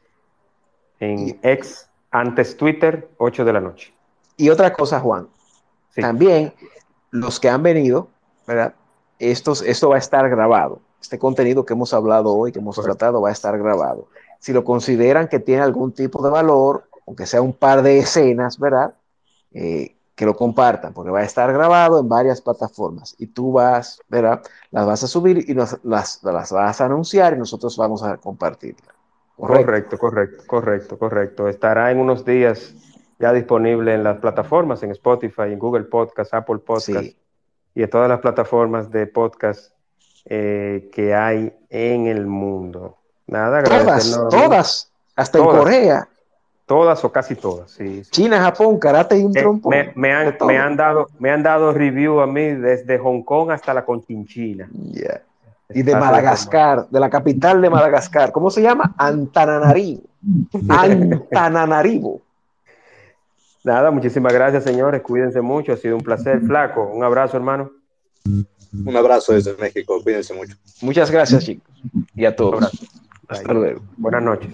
en ex, antes Twitter, 8 de la noche. Y otra cosa, Juan, Sí. también los que han venido, ¿verdad? Estos, esto va a estar grabado. Este contenido que hemos hablado hoy, que hemos tratado, va a estar grabado. Si lo consideran que tiene algún tipo de valor, aunque sea un par de escenas, ¿verdad? Eh, que lo compartan, porque va a estar grabado en varias plataformas y tú vas, ¿verdad? Las vas a subir y nos- las, las vas a anunciar y nosotros vamos a compartirlas. Correcto, correcto, correcto, correcto. Estará en unos días ya disponible en las plataformas, en Spotify, en Google Podcast, Apple Podcast Sí. y en todas las plataformas de podcast eh, que hay en el mundo. Nada, Todas, todas, hasta en. Corea, Todas o casi todas, sí. sí. China, Japón, karate y un Eh, trompón. me, han, todo. me han dado, me han dado review a mí desde Hong Kong hasta la Conchinchina. Ya. Y de Madagascar, de la capital de Madagascar. ¿Cómo se llama? Antananarivo. Antananarivo. Nada, muchísimas gracias, señores. Cuídense mucho. Ha sido un placer. Flaco, un abrazo, hermano. Un abrazo desde México, cuídense mucho. Muchas gracias, chicos. Y a Un todos. abrazo. Hasta luego. Buenas noches.